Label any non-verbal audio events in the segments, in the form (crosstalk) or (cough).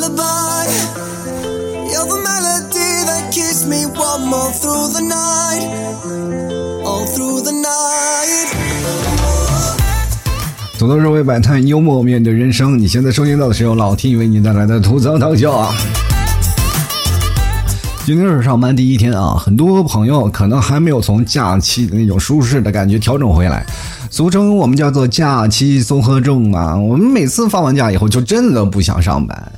lullaby. You're the melody that keeps me warm all through the night. All through the night. 吐槽社会百态，幽默面对人生。你现在收听到的是由老 T 为你带来的吐槽搞笑啊。今天是上班第一天啊，很多朋友可能还没有从假期的那种舒适的感觉调整回来。俗称我们叫做假期综合症嘛。我们每次放完假以后，就真的不想上班。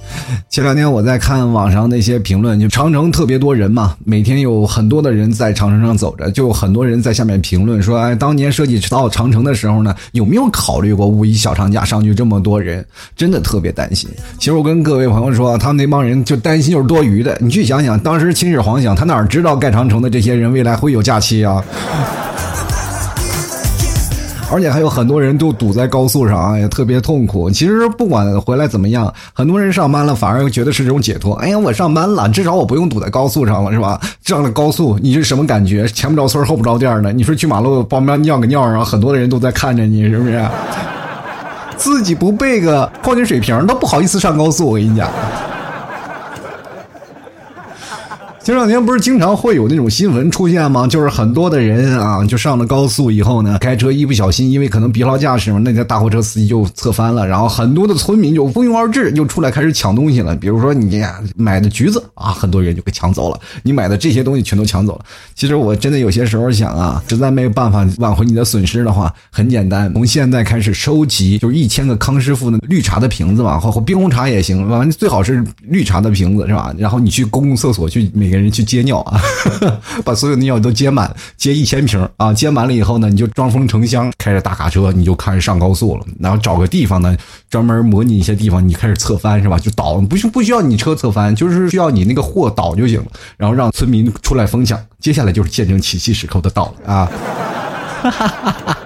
前两天我在看网上那些评论，就长城特别多人嘛，每天有很多的人在长城上走着，就很多人在下面评论说：“哎，当年设计到长城的时候呢，有没有考虑过五一小长假上去这么多人？真的特别担心。”其实我跟各位朋友说，他们那帮人就担心就是多余的。你去想想，当时秦始皇想，他哪知道盖长城的这些人未来会有假期啊？而且还有很多人都堵在高速上啊，也特别痛苦。其实不管回来怎么样，很多人上班了反而觉得是这种解脱。哎呀，我上班了，至少我不用堵在高速上了，是吧？上了高速，你是什么感觉？前不着村后不着店的。你说去马路旁边尿个尿，然后很多的人都在看着你，是不是？(laughs) 自己不备个矿泉水瓶都不好意思上高速，我跟你讲。前两天不是经常会有那种新闻出现吗？就是很多的人啊，就上了高速以后呢，开车一不小心，因为可能疲劳驾驶嘛，那台大货车司机就侧翻了，然后很多的村民就蜂拥而至，就出来开始抢东西了。比如说你买的橘子啊，很多人就给抢走了；你买的这些东西全都抢走了。其实我真的有些时候想啊，实在没有办法挽回你的损失的话，很简单，从现在开始收集，就是一千个康师傅的绿茶的瓶子嘛，或或冰红茶也行，完最好是绿茶的瓶子是吧？然后你去公共厕所去每。给人去接尿啊，(laughs) 把所有的尿都接满，接一千瓶啊，接满了以后呢，你就装封成箱，开着大卡车，你就开始上高速了。然后找个地方呢，专门模拟一些地方，你开始侧翻是吧？就倒，不需不需要你车侧翻，就是需要你那个货倒就行了。然后让村民出来分享，接下来就是见证奇迹时刻的到了啊！哈哈哈哈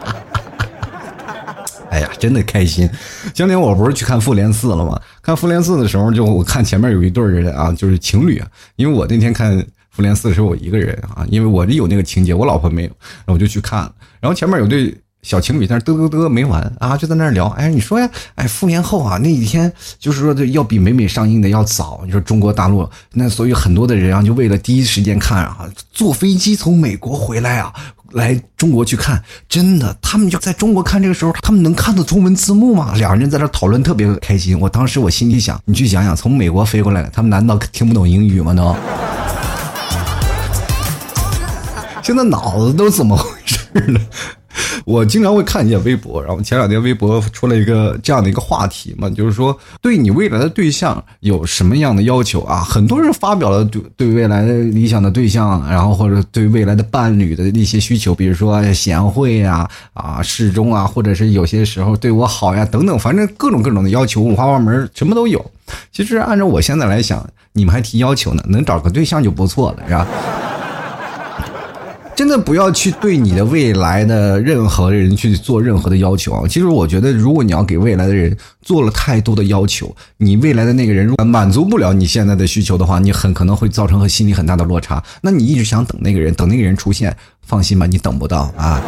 哎呀，真的开心！今天我不是去看《复联四》了吗？看《复联四》的时候，就我看前面有一对人啊，就是情侣。因为我那天看《复联四》的时候，我一个人啊，因为我有那个情节，我老婆没有，然后我就去看了。然后前面有对小情侣在那嘚嘚嘚没完啊，就在那聊。哎，你说呀，哎，复联后啊，那几天就是说这要比美美上映的要早。你说中国大陆那，所以很多的人啊，就为了第一时间看啊，坐飞机从美国回来啊。来中国去看，真的，他们就在中国看这个时候，他们能看到中文字幕吗？两人在那讨论特别开心。我当时我心里想，你去想想，从美国飞过来，他们难道听不懂英语吗？都，(laughs) 现在脑子都怎么回事呢？(laughs) 我经常会看一些微博，然后前两天微博出了一个这样的一个话题嘛，就是说对你未来的对象有什么样的要求啊？很多人发表了对对未来的理想的对象，然后或者对未来的伴侣的一些需求，比如说贤惠呀、啊适中啊，或者是有些时候对我好呀等等，反正各种各种的要求五花八门，什么都有。其实按照我现在来想，你们还提要求呢，能找个对象就不错了，是吧？真的不要去对你的未来的任何人去做任何的要求啊！其实我觉得，如果你要给未来的人做了太多的要求，你未来的那个人如果满足不了你现在的需求的话，你很可能会造成和心理很大的落差。那你一直想等那个人，等那个人出现，放心吧，你等不到啊！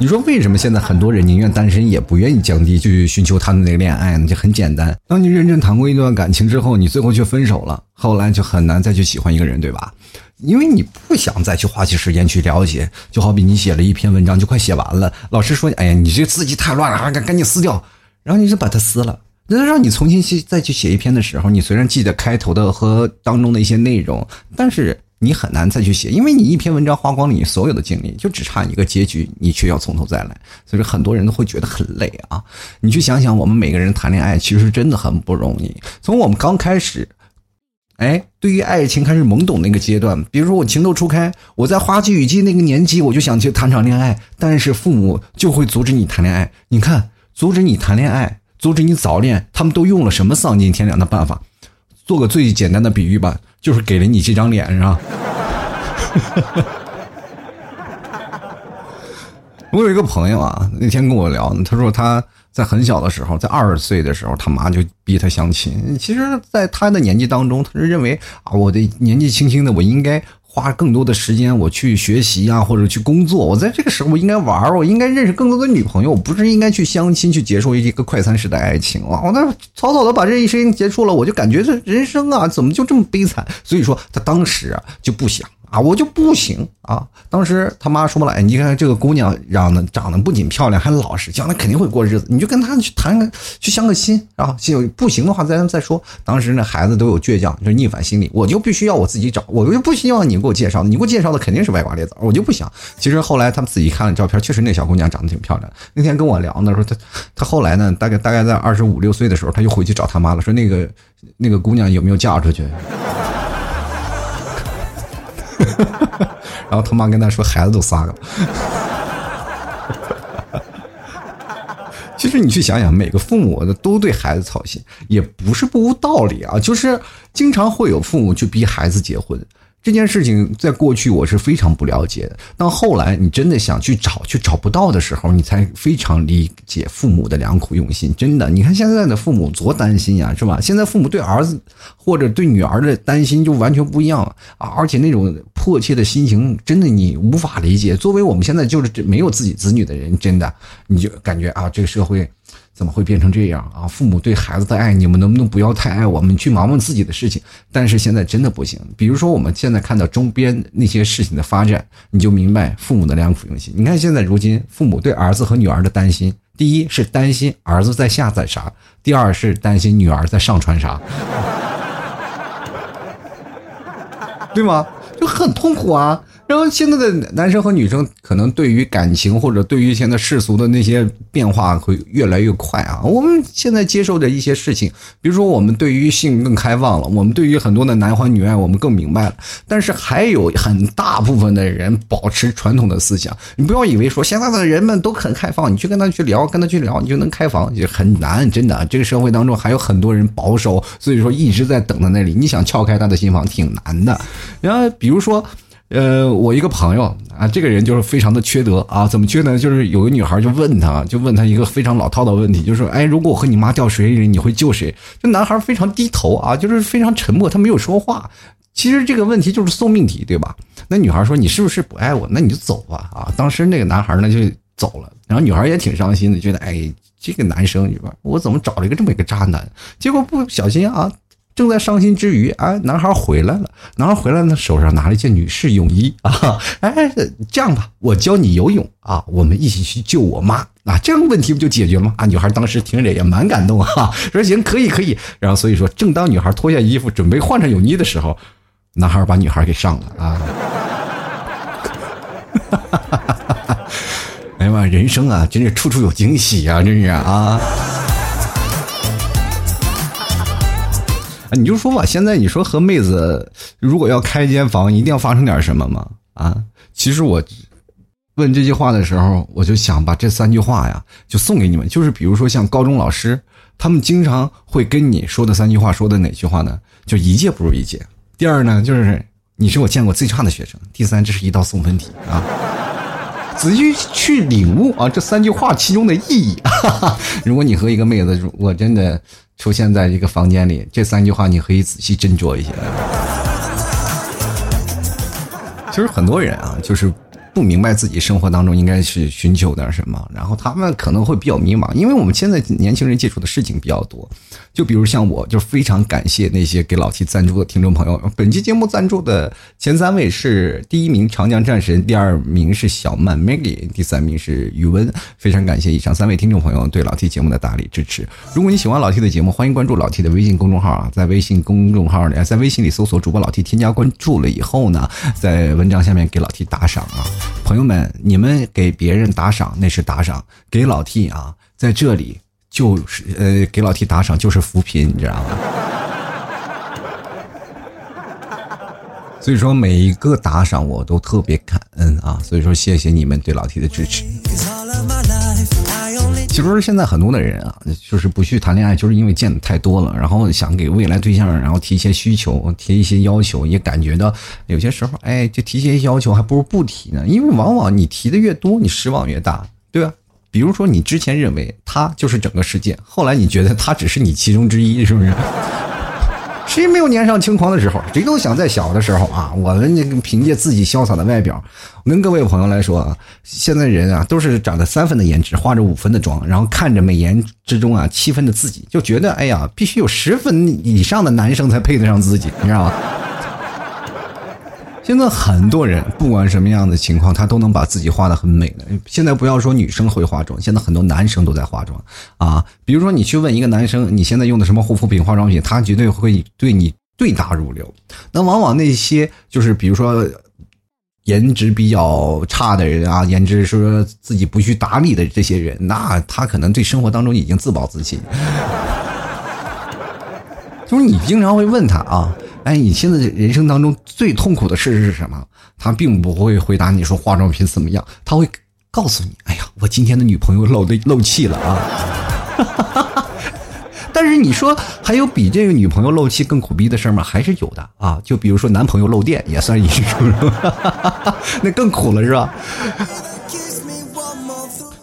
你说为什么现在很多人宁愿单身也不愿意降低去寻求他的那个恋爱呢？就很简单，当你认真谈过一段感情之后，你最后却分手了，后来就很难再去喜欢一个人，对吧？因为你不想再去花起时间去了解，就好比你写了一篇文章，就快写完了，老师说：“哎呀，你这字迹太乱了，赶赶紧撕掉。”然后你就把它撕了。那让你重新去再去写一篇的时候，你虽然记得开头的和当中的一些内容，但是你很难再去写，因为你一篇文章花光了你所有的精力，就只差一个结局，你却要从头再来。所以说，很多人都会觉得很累啊。你去想想，我们每个人谈恋爱其实真的很不容易，从我们刚开始。哎，对于爱情开始懵懂那个阶段，比如说我情窦初开，我在花季雨季那个年纪，我就想去谈场恋爱，但是父母就会阻止你谈恋爱。你看，阻止你谈恋爱，阻止你早恋，他们都用了什么丧尽天良的办法？做个最简单的比喻吧，就是给了你这张脸，是吧？我有一个朋友啊，那天跟我聊，他说他。在很小的时候，在二十岁的时候，他妈就逼他相亲。其实，在他的年纪当中，他是认为啊，我的年纪轻轻的，我应该花更多的时间我去学习啊，或者去工作。我在这个时候我应该玩儿，我应该认识更多的女朋友，不是应该去相亲去结束一个快餐式的爱情啊！我那草草的把这一生结束了，我就感觉这人生啊，怎么就这么悲惨？所以说他当时啊就不想。啊，我就不行啊！当时他妈说了，你看这个姑娘长得长得不仅漂亮，还老实，将来肯定会过日子，你就跟她去谈个，去相个亲啊！不行的话，咱再说。当时那孩子都有倔强，就逆反心理，我就必须要我自己找，我就不希望你给我介绍，你给我介绍的肯定是歪瓜裂枣，我就不想。其实后来他们自己看了照片，确实那小姑娘长得挺漂亮。那天跟我聊呢，说他他后来呢，大概大概在二十五六岁的时候，他又回去找他妈了，说那个那个姑娘有没有嫁出去？(laughs) 然后他妈跟他说：“孩子都仨了。(laughs) ”其实你去想想，每个父母都对孩子操心，也不是不无道理啊。就是经常会有父母去逼孩子结婚。这件事情在过去我是非常不了解的，到后来你真的想去找，却找不到的时候，你才非常理解父母的良苦用心。真的，你看现在的父母多担心呀，是吧？现在父母对儿子或者对女儿的担心就完全不一样啊，而且那种迫切的心情，真的你无法理解。作为我们现在就是没有自己子女的人，真的你就感觉啊，这个社会。怎么会变成这样啊？父母对孩子的爱，你们能不能不要太爱我们，去忙忙自己的事情？但是现在真的不行。比如说，我们现在看到周边那些事情的发展，你就明白父母的良苦用心。你看现在如今，父母对儿子和女儿的担心，第一是担心儿子在下载啥，第二是担心女儿在上传啥，(laughs) 对吗？就很痛苦啊。然后现在的男生和女生可能对于感情或者对于现在世俗的那些变化会越来越快啊。我们现在接受的一些事情，比如说我们对于性更开放了，我们对于很多的男欢女爱我们更明白了。但是还有很大部分的人保持传统的思想。你不要以为说现在的人们都很开放，你去跟他去聊，跟他去聊，你就能开房，也很难。真的，这个社会当中还有很多人保守，所以说一直在等在那里。你想撬开他的心房挺难的。然后比如说。呃，我一个朋友啊，这个人就是非常的缺德啊，怎么缺德？就是有个女孩就问他，就问他一个非常老套的问题，就是说，哎，如果我和你妈掉水里，你会救谁？这男孩非常低头啊，就是非常沉默，他没有说话。其实这个问题就是送命题，对吧？那女孩说，你是不是不爱我？那你就走吧啊！当时那个男孩呢就走了，然后女孩也挺伤心的，觉得，哎，这个男生，我怎么找了一个这么一个渣男？结果不小心啊。正在伤心之余，啊，男孩回来了。男孩回来呢，手上拿了一件女士泳衣啊。哎，这样吧，我教你游泳啊，我们一起去救我妈啊，这样问题不就解决吗？啊，女孩当时听着也蛮感动啊，(laughs) 说行，可以，可以。然后所以说，正当女孩脱下衣服准备换上泳衣的时候，男孩把女孩给上了啊。(laughs) 哎呀妈，人生啊，真是处处有惊喜啊，真是啊。你就说吧，现在你说和妹子如果要开一间房，一定要发生点什么吗？啊，其实我问这句话的时候，我就想把这三句话呀，就送给你们。就是比如说像高中老师，他们经常会跟你说的三句话，说的哪句话呢？就一届不如一届。第二呢，就是你是我见过最差的学生。第三，这是一道送分题啊。仔细去领悟啊，这三句话其中的意义。哈 (laughs) 哈如果你和一个妹子，我真的。出现在一个房间里，这三句话你可以仔细斟酌一下。其实很多人啊，就是。不明白自己生活当中应该是寻求点什么，然后他们可能会比较迷茫，因为我们现在年轻人接触的事情比较多，就比如像我，就非常感谢那些给老 T 赞助的听众朋友。本期节目赞助的前三位是第一名长江战神，第二名是小曼 Maggie，第三名是宇文。非常感谢以上三位听众朋友对老 T 节目的大力支持。如果你喜欢老 T 的节目，欢迎关注老 T 的微信公众号啊，在微信公众号里，在微信里搜索主播老 T，添加关注了以后呢，在文章下面给老 T 打赏啊。朋友们，你们给别人打赏那是打赏，给老 T 啊，在这里就是呃，给老 T 打赏就是扶贫，你知道吗？所以说每一个打赏我都特别感恩啊，所以说谢谢你们对老 T 的支持。其实现在很多的人啊，就是不去谈恋爱，就是因为见的太多了，然后想给未来对象，然后提一些需求，提一些要求，也感觉到有些时候，哎，就提些要求，还不如不提呢。因为往往你提的越多，你失望越大，对吧？比如说你之前认为他就是整个世界，后来你觉得他只是你其中之一，是不是？谁没有年少轻狂的时候？谁都想在小的时候啊，我们那个凭借自己潇洒的外表，我跟各位朋友来说啊，现在人啊都是长着三分的颜值，化着五分的妆，然后看着美颜之中啊七分的自己，就觉得哎呀，必须有十分以上的男生才配得上自己，你知道吗？现在很多人不管什么样的情况，他都能把自己画的很美的。现在不要说女生会化妆，现在很多男生都在化妆啊。比如说你去问一个男生，你现在用的什么护肤品、化妆品，他绝对会对你对答如流。那往往那些就是比如说颜值比较差的人啊，颜值说自己不去打理的这些人，那他可能对生活当中已经自暴自弃。(laughs) 就是你经常会问他啊。哎，你现在人生当中最痛苦的事是什么？他并不会回答你说化妆品怎么样，他会告诉你：哎呀，我今天的女朋友漏的漏气了啊！(laughs) 但是你说还有比这个女朋友漏气更苦逼的事吗？还是有的啊！就比如说男朋友漏电，也算一种，(laughs) 那更苦了是吧？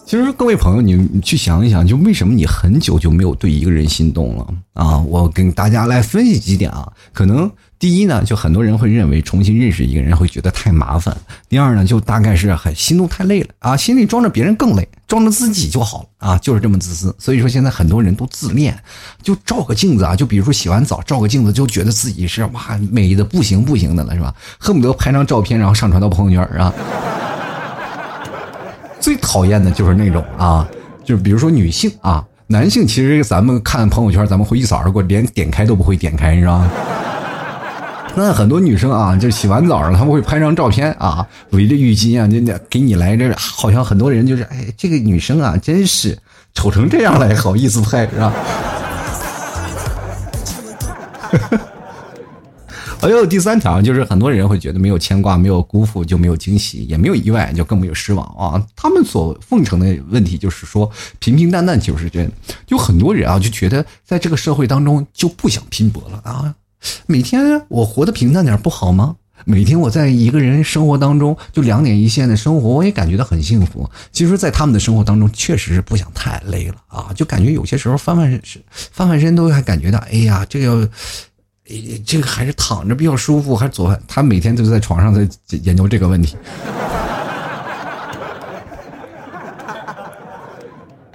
其实各位朋友，你去想一想，就为什么你很久就没有对一个人心动了啊？我跟大家来分析几点啊。可能第一呢，就很多人会认为重新认识一个人会觉得太麻烦；第二呢，就大概是很心动太累了啊，心里装着别人更累，装着自己就好了啊，就是这么自私。所以说现在很多人都自恋，就照个镜子啊，就比如说洗完澡照个镜子，就觉得自己是哇美的不行不行的了，是吧？恨不得拍张照片然后上传到朋友圈啊。最讨厌的就是那种啊，就是比如说女性啊，男性其实咱们看朋友圈，咱们会一扫而过，连点开都不会点开，你知道吗？(laughs) 那很多女生啊，就洗完澡了，他们会拍张照片啊，围着浴巾啊，那那给你来这，好像很多人就是，哎，这个女生啊，真是丑成这样了，还好意思拍，是吧？(laughs) 还有第三条，就是很多人会觉得没有牵挂、没有辜负就没有惊喜，也没有意外，就更没有失望啊。他们所奉承的问题就是说平平淡淡就是真。就很多人啊就觉得在这个社会当中就不想拼搏了啊。每天我活得平淡点不好吗？每天我在一个人生活当中就两点一线的生活，我也感觉到很幸福。其实，在他们的生活当中，确实是不想太累了啊，就感觉有些时候翻翻身翻翻身都还感觉到，哎呀，这个。这个还是躺着比较舒服，还是做他每天都在床上在研究这个问题。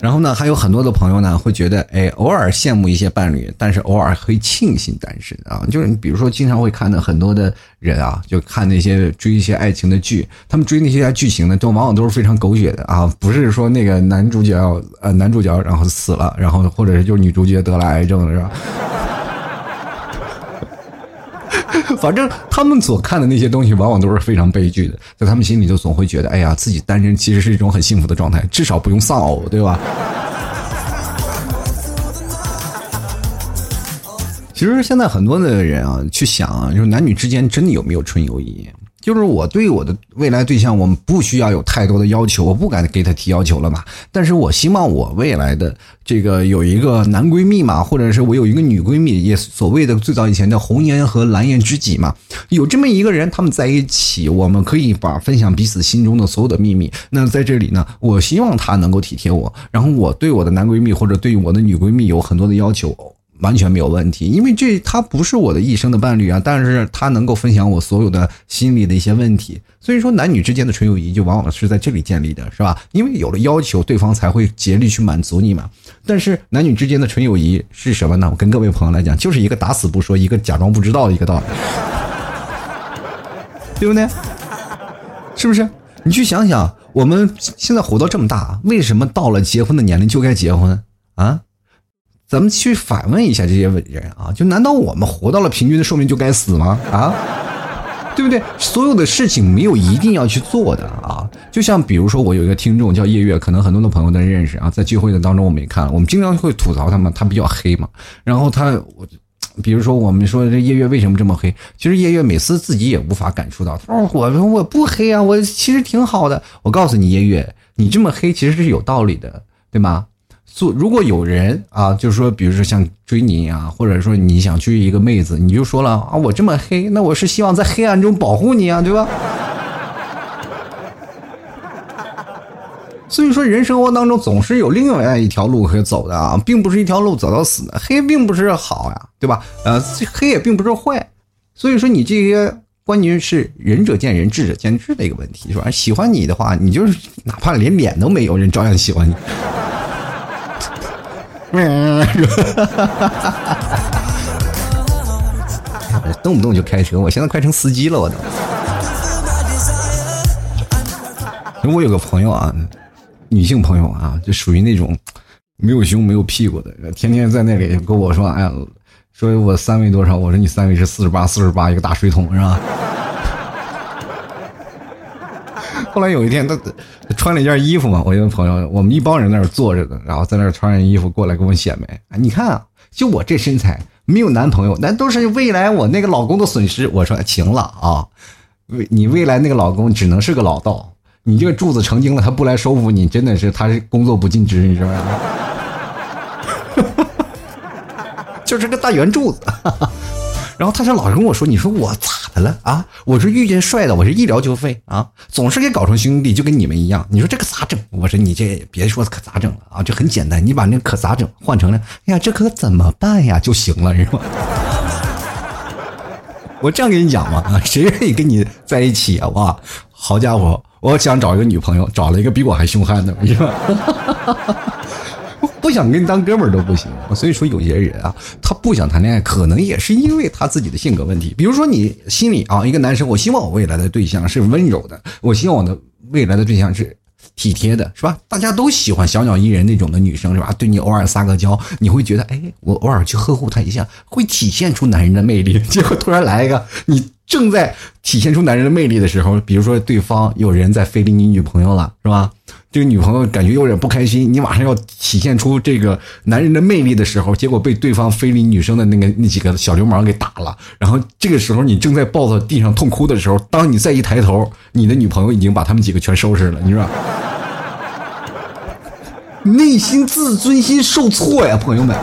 然后呢，还有很多的朋友呢会觉得，哎，偶尔羡慕一些伴侣，但是偶尔会庆幸单身啊。就是你比如说，经常会看到很多的人啊，就看那些追一些爱情的剧，他们追那些剧情呢，都往往都是非常狗血的啊。不是说那个男主角呃男主角然后死了，然后或者是就是女主角得了癌症了，是吧？(laughs) 反正他们所看的那些东西，往往都是非常悲剧的，在他们心里就总会觉得，哎呀，自己单身其实是一种很幸福的状态，至少不用丧偶，对吧？其实现在很多的人啊，去想啊，就是男女之间真的有没有纯友谊？就是我对我的未来对象，我们不需要有太多的要求，我不敢给他提要求了嘛。但是我希望我未来的这个有一个男闺蜜嘛，或者是我有一个女闺蜜，也所谓的最早以前的红颜和蓝颜知己嘛。有这么一个人，他们在一起，我们可以把分享彼此心中的所有的秘密。那在这里呢，我希望他能够体贴我，然后我对我的男闺蜜或者对我的女闺蜜有很多的要求。完全没有问题，因为这他不是我的一生的伴侣啊，但是他能够分享我所有的心里的一些问题，所以说男女之间的纯友谊就往往是在这里建立的，是吧？因为有了要求，对方才会竭力去满足你嘛。但是男女之间的纯友谊是什么呢？我跟各位朋友来讲，就是一个打死不说，一个假装不知道的一个道理，(laughs) 对不对？是不是？你去想想，我们现在活到这么大，为什么到了结婚的年龄就该结婚啊？咱们去反问一下这些人啊，就难道我们活到了平均的寿命就该死吗？啊，对不对？所有的事情没有一定要去做的啊。就像比如说，我有一个听众叫夜月，可能很多的朋友都认识啊。在聚会的当中，我们也看了，我们经常会吐槽他们，他比较黑嘛。然后他，我，比如说我们说这夜月为什么这么黑？其实夜月每次自己也无法感受到。他说我我不黑啊，我其实挺好的。我告诉你，夜月，你这么黑其实是有道理的，对吗？做如果有人啊，就是说，比如说像追你啊，或者说你想追一个妹子，你就说了啊，我这么黑，那我是希望在黑暗中保护你啊，对吧？所以说，人生活当中总是有另外一条路可以走的啊，并不是一条路走到死的。黑并不是好呀，对吧？呃，黑也并不是坏。所以说，你这些关键是仁者见仁，智者见智的一个问题，是吧？喜欢你的话，你就是哪怕连脸都没有，人照样喜欢你。(laughs) 动不动就开车，我现在快成司机了，我都。我有个朋友啊，女性朋友啊，就属于那种没有胸没有屁股的，天天在那里跟我说：“哎呀，说我三围多少？”我说：“你三围是四十八，四十八一个大水桶是吧？”后来有一天，他穿了一件衣服嘛，我一个朋友，我们一帮人在那坐着的，然后在那穿上衣服过来跟我显摆：“你看啊，就我这身材，没有男朋友，那都是未来我那个老公的损失。”我说：“行了啊，未你未来那个老公只能是个老道。”你这个柱子成精了，他不来收服你，真的是他是工作不尽职，你知道吗？(laughs) 就是个大圆柱子。(laughs) 然后他就老是跟我说：“你说我咋的了啊？我说遇见帅的，我是一聊就废啊，总是给搞成兄弟，就跟你们一样。你说这可咋整？我说你这别说可咋整了啊，就很简单，你把那可咋整换成了，哎呀，这可怎么办呀就行了，是吧？(laughs) 我这样跟你讲嘛啊，谁愿意跟你在一起啊？哇，好家伙！”我想找一个女朋友，找了一个比我还凶悍的，是吧？不想跟你当哥们儿都不行。所以说，有些人啊，他不想谈恋爱，可能也是因为他自己的性格问题。比如说，你心里啊，一个男生，我希望我未来的对象是温柔的，我希望我的未来的对象是。体贴的是吧？大家都喜欢小鸟依人那种的女生是吧？对你偶尔撒个娇，你会觉得哎，我偶尔去呵护她一下，会体现出男人的魅力。结果突然来一个，你正在体现出男人的魅力的时候，比如说对方有人在非礼你女朋友了，是吧？这个女朋友感觉有点不开心，你马上要体现出这个男人的魅力的时候，结果被对方非礼女生的那个那几个小流氓给打了。然后这个时候你正在抱到地上痛哭的时候，当你再一抬头，你的女朋友已经把他们几个全收拾了，你说？内心自尊心受挫呀，朋友们。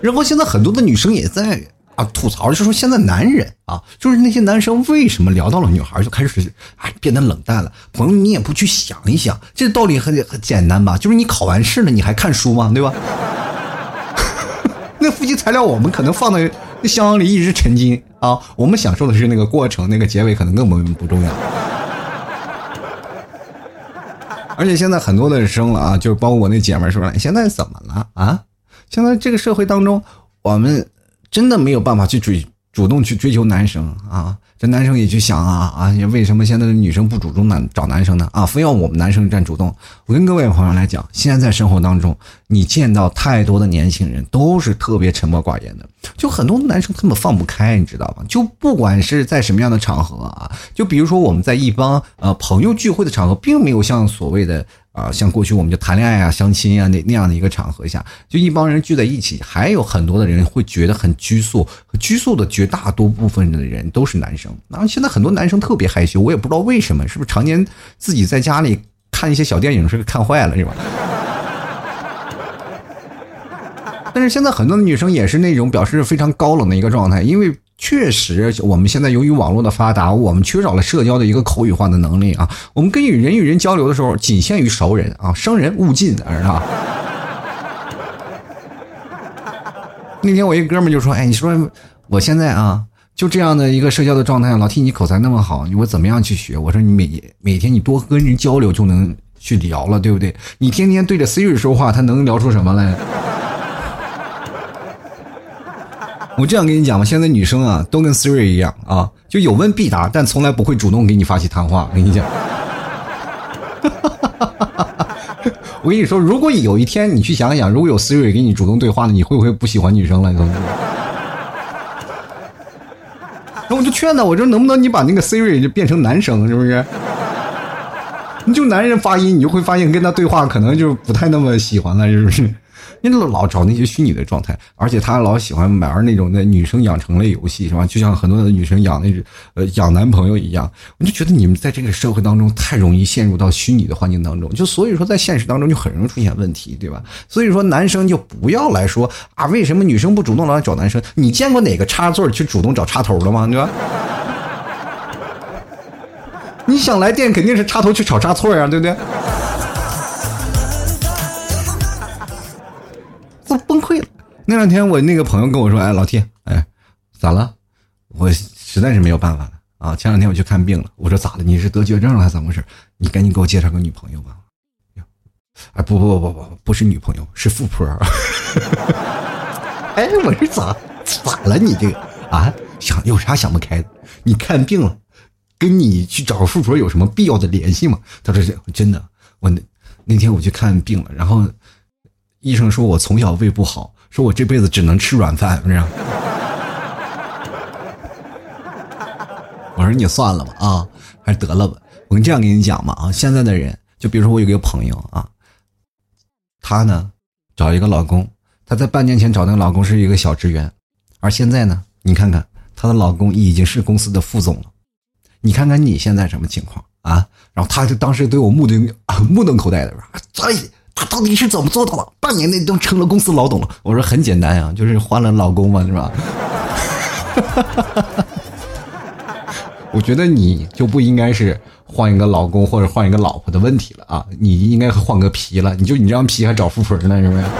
然后现在很多的女生也在啊吐槽，就是说现在男人啊，就是那些男生为什么聊到了女孩就开始啊变得冷淡了？朋友，你也不去想一想，这道理很很简单吧？就是你考完试了，你还看书吗？对吧？(laughs) 那复习材料我们可能放在那箱子里一直沉浸啊，我们享受的是那个过程，那个结尾可能根本不重要。而且现在很多的生了啊，就包括我那姐们说了，现在怎么了啊？现在这个社会当中，我们真的没有办法去追主动去追求男生啊。这男生也去想啊啊，为什么现在的女生不主动男找男生呢？啊，非要我们男生占主动？我跟各位朋友来讲，现在在生活当中，你见到太多的年轻人都是特别沉默寡言的，就很多男生他们放不开，你知道吗？就不管是在什么样的场合啊，就比如说我们在一帮呃朋友聚会的场合，并没有像所谓的。啊，像过去我们就谈恋爱啊、相亲啊那那样的一个场合下，就一帮人聚在一起，还有很多的人会觉得很拘束，拘束的绝大多部分的人都是男生。然后现在很多男生特别害羞，我也不知道为什么，是不是常年自己在家里看一些小电影，是看坏了是吧？(laughs) 但是现在很多的女生也是那种表示非常高冷的一个状态，因为。确实，我们现在由于网络的发达，我们缺少了社交的一个口语化的能力啊。我们跟与人与人交流的时候，仅限于熟人啊，生人勿近，而啊？(laughs) 那天我一哥们就说：“哎，你说我现在啊，就这样的一个社交的状态，老听你口才那么好，我怎么样去学？”我说：“你每每天你多跟人交流，就能去聊了，对不对？你天天对着 Siri 说话，他能聊出什么来？”我这样跟你讲吧，现在女生啊都跟 Siri 一样啊，就有问必答，但从来不会主动给你发起谈话。我跟你讲，(laughs) 我跟你说，如果有一天你去想想，如果有 Siri 给你主动对话了，你会不会不喜欢女生了？那我就劝他，我说能不能你把那个 Siri 就变成男生，是不是？你就男人发音，你就会发现跟他对话可能就不太那么喜欢了，是不是？你老找那些虚拟的状态，而且他老喜欢玩那种的女生养成类游戏，是吧？就像很多的女生养那呃养男朋友一样，我就觉得你们在这个社会当中太容易陷入到虚拟的环境当中，就所以说在现实当中就很容易出现问题，对吧？所以说男生就不要来说啊，为什么女生不主动来找男生？你见过哪个插座去主动找插头的吗？对吧？你想来电肯定是插头去炒插座呀，对不对？都崩溃了。那两天我那个朋友跟我说：“哎，老 T，哎，咋了？我实在是没有办法了啊！前两天我去看病了。我说咋了？你是得绝症了还是怎么回事？你赶紧给我介绍个女朋友吧。哎，不不不不不，不是女朋友，是富婆。哎，我说咋咋了？你这个啊，想有啥想不开的？你看病了，跟你去找富婆有什么必要的联系吗？他说真的，我那那天我去看病了，然后。”医生说：“我从小胃不好，说我这辈子只能吃软饭。”是吧？我说：“你算了吧，啊，还是得了吧。”我跟这样跟你讲嘛，啊，现在的人，就比如说我有个朋友啊，她呢找一个老公，她在半年前找那个老公是一个小职员，而现在呢，你看看她的老公已经是公司的副总了，你看看你现在什么情况啊？然后她就当时对我目瞪目瞪口呆的说：“哎。”他到底是怎么做到的？半年内都成了公司老董了。我说很简单呀，就是换了老公嘛，是吧？(laughs) 我觉得你就不应该是换一个老公或者换一个老婆的问题了啊，你应该换个皮了。你就你这张皮还找富婆呢，是不是？(laughs)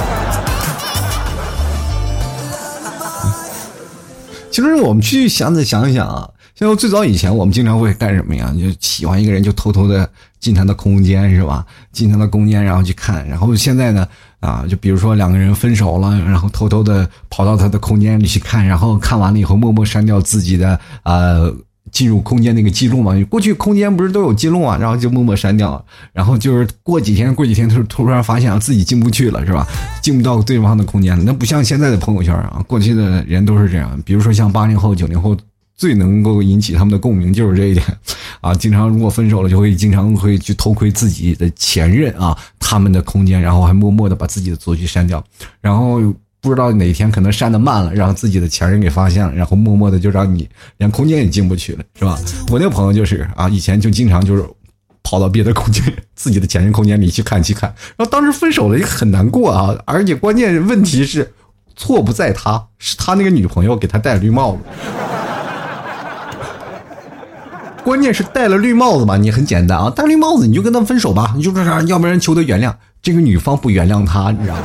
其实我们去想再想一想啊。像最早以前，我们经常会干什么呀？就喜欢一个人，就偷偷的进他的空间，是吧？进他的空间，然后去看。然后现在呢，啊，就比如说两个人分手了，然后偷偷的跑到他的空间里去看，然后看完了以后，默默删掉自己的呃进入空间那个记录嘛。过去空间不是都有记录啊，然后就默默删掉。然后就是过几天，过几天，他突然发现自己进不去了，是吧？进不到对方的空间了。那不像现在的朋友圈啊，过去的人都是这样。比如说像八零后、九零后。最能够引起他们的共鸣就是这一点，啊，经常如果分手了，就会经常会去偷窥自己的前任啊，他们的空间，然后还默默的把自己的足迹删掉，然后不知道哪天可能删的慢了，让自己的前任给发现了，然后默默的就让你连空间也进不去了，是吧？我那朋友就是啊，以前就经常就是跑到别的空间，(laughs) 自己的前任空间里去看去看，然后当时分手了也很难过啊，而且关键问题是错不在他，是他那个女朋友给他戴绿帽子。关键是戴了绿帽子吧？你很简单啊，戴绿帽子你就跟他分手吧，你就这啥，要不然求他原谅。这个女方不原谅他，你知道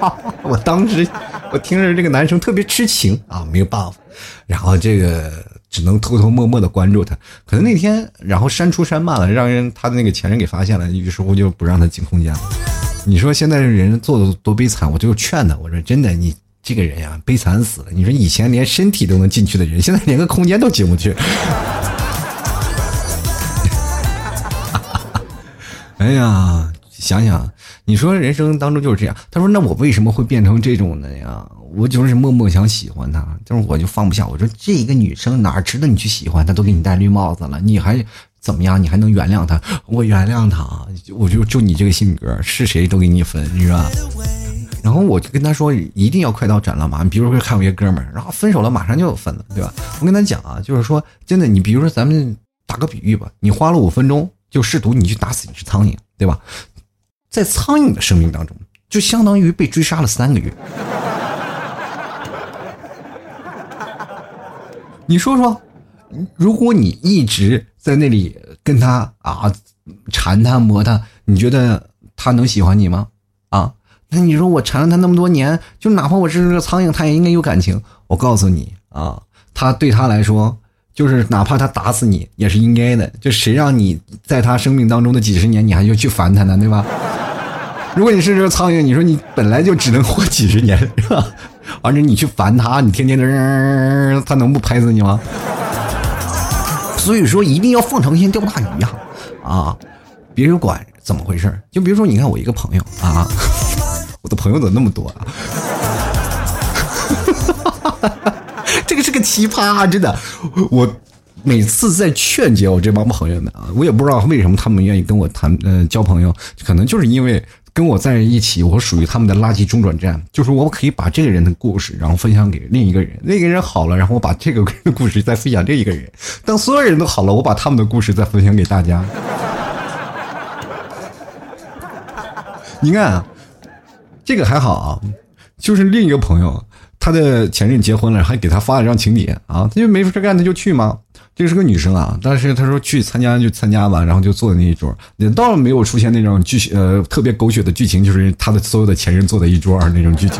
吗？(laughs) 我当时我听着这个男生特别痴情啊，没有办法，然后这个只能偷偷摸摸的关注他。可能那天然后删除删慢了，让人他的那个前任给发现了，于是乎就不让他进空间了。你说现在人做的多悲惨，我就劝他，我说真的你。这个人呀，悲惨死了！你说以前连身体都能进去的人，现在连个空间都进不去。(laughs) 哎呀，想想，你说人生当中就是这样。他说：“那我为什么会变成这种的呀？我就是默默想喜欢他，但是我就放不下。我说这一个女生哪值得你去喜欢？她都给你戴绿帽子了，你还怎么样？你还能原谅她？我原谅她，我就就你这个性格，是谁都给你分，是吧？”然后我就跟他说，一定要快刀斩乱麻。你比如说看我一个哥们儿，然后分手了，马上就有分了，对吧？我跟他讲啊，就是说真的，你比如说咱们打个比喻吧，你花了五分钟就试图你去打死一只苍蝇，对吧？在苍蝇的生命当中，就相当于被追杀了三个月。你说说，如果你一直在那里跟他啊缠他磨他，你觉得他能喜欢你吗？那你说我缠了他那么多年，就哪怕我是个苍蝇，他也应该有感情。我告诉你啊，他对他来说，就是哪怕他打死你也是应该的。就谁让你在他生命当中的几十年，你还要去烦他呢，对吧？(laughs) 如果你是只苍蝇，你说你本来就只能活几十年，是吧？而且你去烦他，你天天的，他能不拍死你吗？所以说，一定要放长线钓大鱼呀！啊，别人管怎么回事就比如说，你看我一个朋友啊。朋友怎么那么多啊？(laughs) 这个是个奇葩，真的。我每次在劝解我这帮朋友们啊，我也不知道为什么他们愿意跟我谈呃交朋友，可能就是因为跟我在一起，我属于他们的垃圾中转站，就是我可以把这个人的故事，然后分享给另一个人，那个人好了，然后我把这个故事再分享这一个人，当所有人都好了，我把他们的故事再分享给大家。(laughs) 你看啊。这个还好啊，就是另一个朋友，他的前任结婚了，还给他发了张请柬啊，他就没事干，他就去嘛。这是个女生啊，但是他说去参加就参加吧，然后就坐在那一桌，也倒没有出现那种剧呃特别狗血的剧情，就是他的所有的前任坐在一桌那种剧情。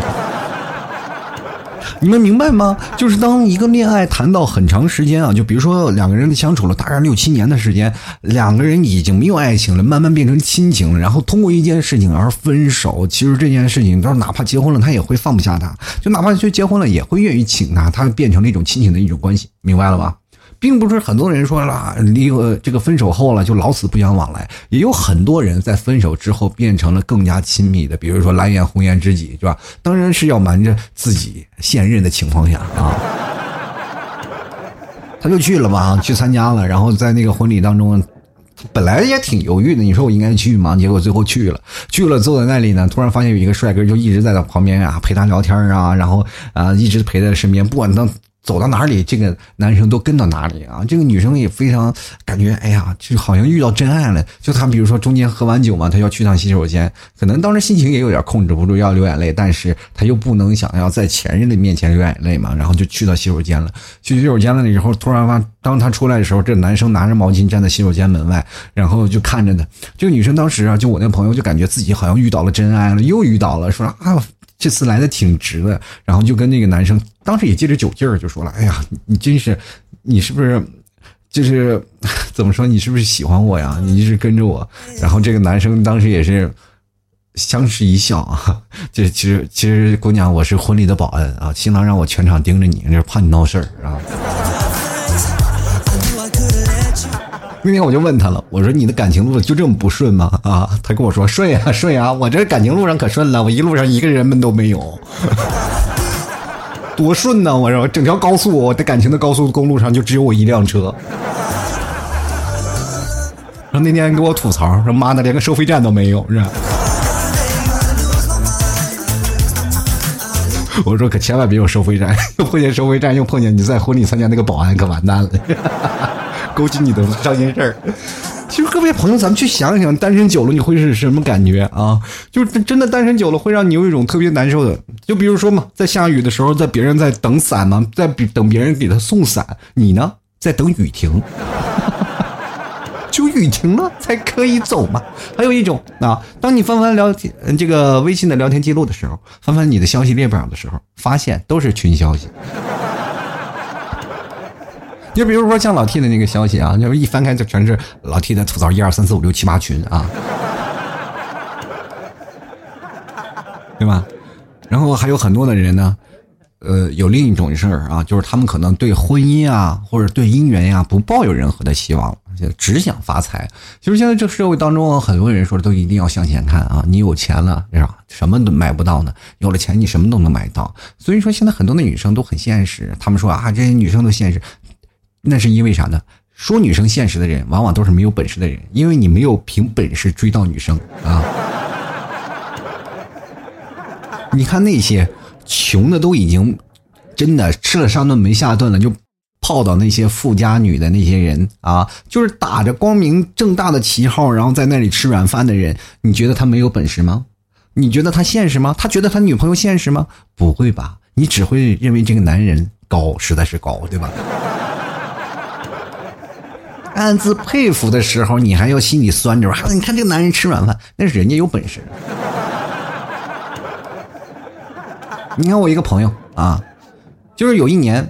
你们明白吗？就是当一个恋爱谈到很长时间啊，就比如说两个人的相处了大概六七年的时间，两个人已经没有爱情了，慢慢变成亲情了，然后通过一件事情而分手。其实这件事情，他哪怕结婚了，他也会放不下他，就哪怕就结婚了，也会愿意请他，他变成了一种亲情的一种关系，明白了吧？并不是很多人说了离这个分手后了就老死不相往来，也有很多人在分手之后变成了更加亲密的，比如说蓝颜红颜知己，是吧？当然是要瞒着自己现任的情况下啊，他就去了嘛，去参加了，然后在那个婚礼当中，本来也挺犹豫的，你说我应该去吗？结果最后去了，去了坐在那里呢，突然发现有一个帅哥就一直在他旁边啊陪他聊天啊，然后啊一直陪在身边，不管他。走到哪里，这个男生都跟到哪里啊！这个女生也非常感觉，哎呀，就好像遇到真爱了。就他比如说中间喝完酒嘛，他要去趟洗手间，可能当时心情也有点控制不住要流眼泪，但是他又不能想要在前任的面前流眼泪嘛，然后就去到洗手间了。去洗手间了以后，突然发，当他出来的时候，这男生拿着毛巾站在洗手间门外，然后就看着他。这个女生当时啊，就我那朋友就感觉自己好像遇到了真爱了，又遇到了，说啊。这次来的挺值的，然后就跟那个男生，当时也借着酒劲儿就说了：“哎呀，你真是，你是不是，就是 (laughs) 怎么说？你是不是喜欢我呀？你一直跟着我。”然后这个男生当时也是相视一笑啊，这其实其实姑娘，我是婚礼的保安啊，新郎让我全场盯着你，就是怕你闹事儿啊。那天我就问他了，我说你的感情路就这么不顺吗？啊，他跟我说顺呀 (laughs) 顺呀，我这感情路上可顺了，我一路上一个人们都没有，(laughs) 多顺呢！我说整条高速，我的感情的高速公路上就只有我一辆车。然后那天给我吐槽说妈的，连个收费站都没有，是吧？我说可千万别有收费站，又 (laughs) 碰见收费站，又碰见你在婚礼参加那个保安，可完蛋了。勾起你的伤心事儿。(laughs) 其实各位朋友，咱们去想想，单身久了你会是什么感觉啊？就是真的单身久了，会让你有一种特别难受的。就比如说嘛，在下雨的时候，在别人在等伞嘛，在等别人给他送伞，你呢在等雨停，就雨停了才可以走嘛。还有一种啊，当你翻翻聊天这个微信的聊天记录的时候，翻翻你的消息列表的时候，发现都是群消息。就比如说像老 T 的那个消息啊，就是一翻开就全是老 T 的吐槽，一二三四五六七八群啊，(laughs) 对吧？然后还有很多的人呢，呃，有另一种事儿啊，就是他们可能对婚姻啊或者对姻缘呀不抱有任何的希望，就只想发财。其实现在这社会当中，很多人说都一定要向前看啊，你有钱了是吧？什么都买不到呢？有了钱，你什么都能买到。所以说，现在很多的女生都很现实，他们说啊，这些女生都现实。那是因为啥呢？说女生现实的人，往往都是没有本事的人，因为你没有凭本事追到女生啊。你看那些穷的都已经真的吃了上顿没下顿了，就泡到那些富家女的那些人啊，就是打着光明正大的旗号，然后在那里吃软饭的人，你觉得他没有本事吗？你觉得他现实吗？他觉得他女朋友现实吗？不会吧？你只会认为这个男人高，实在是高，对吧？暗自佩服的时候，你还要心里酸着。(laughs) 你看这个男人吃软饭，那是人家有本事。你看我一个朋友啊，就是有一年，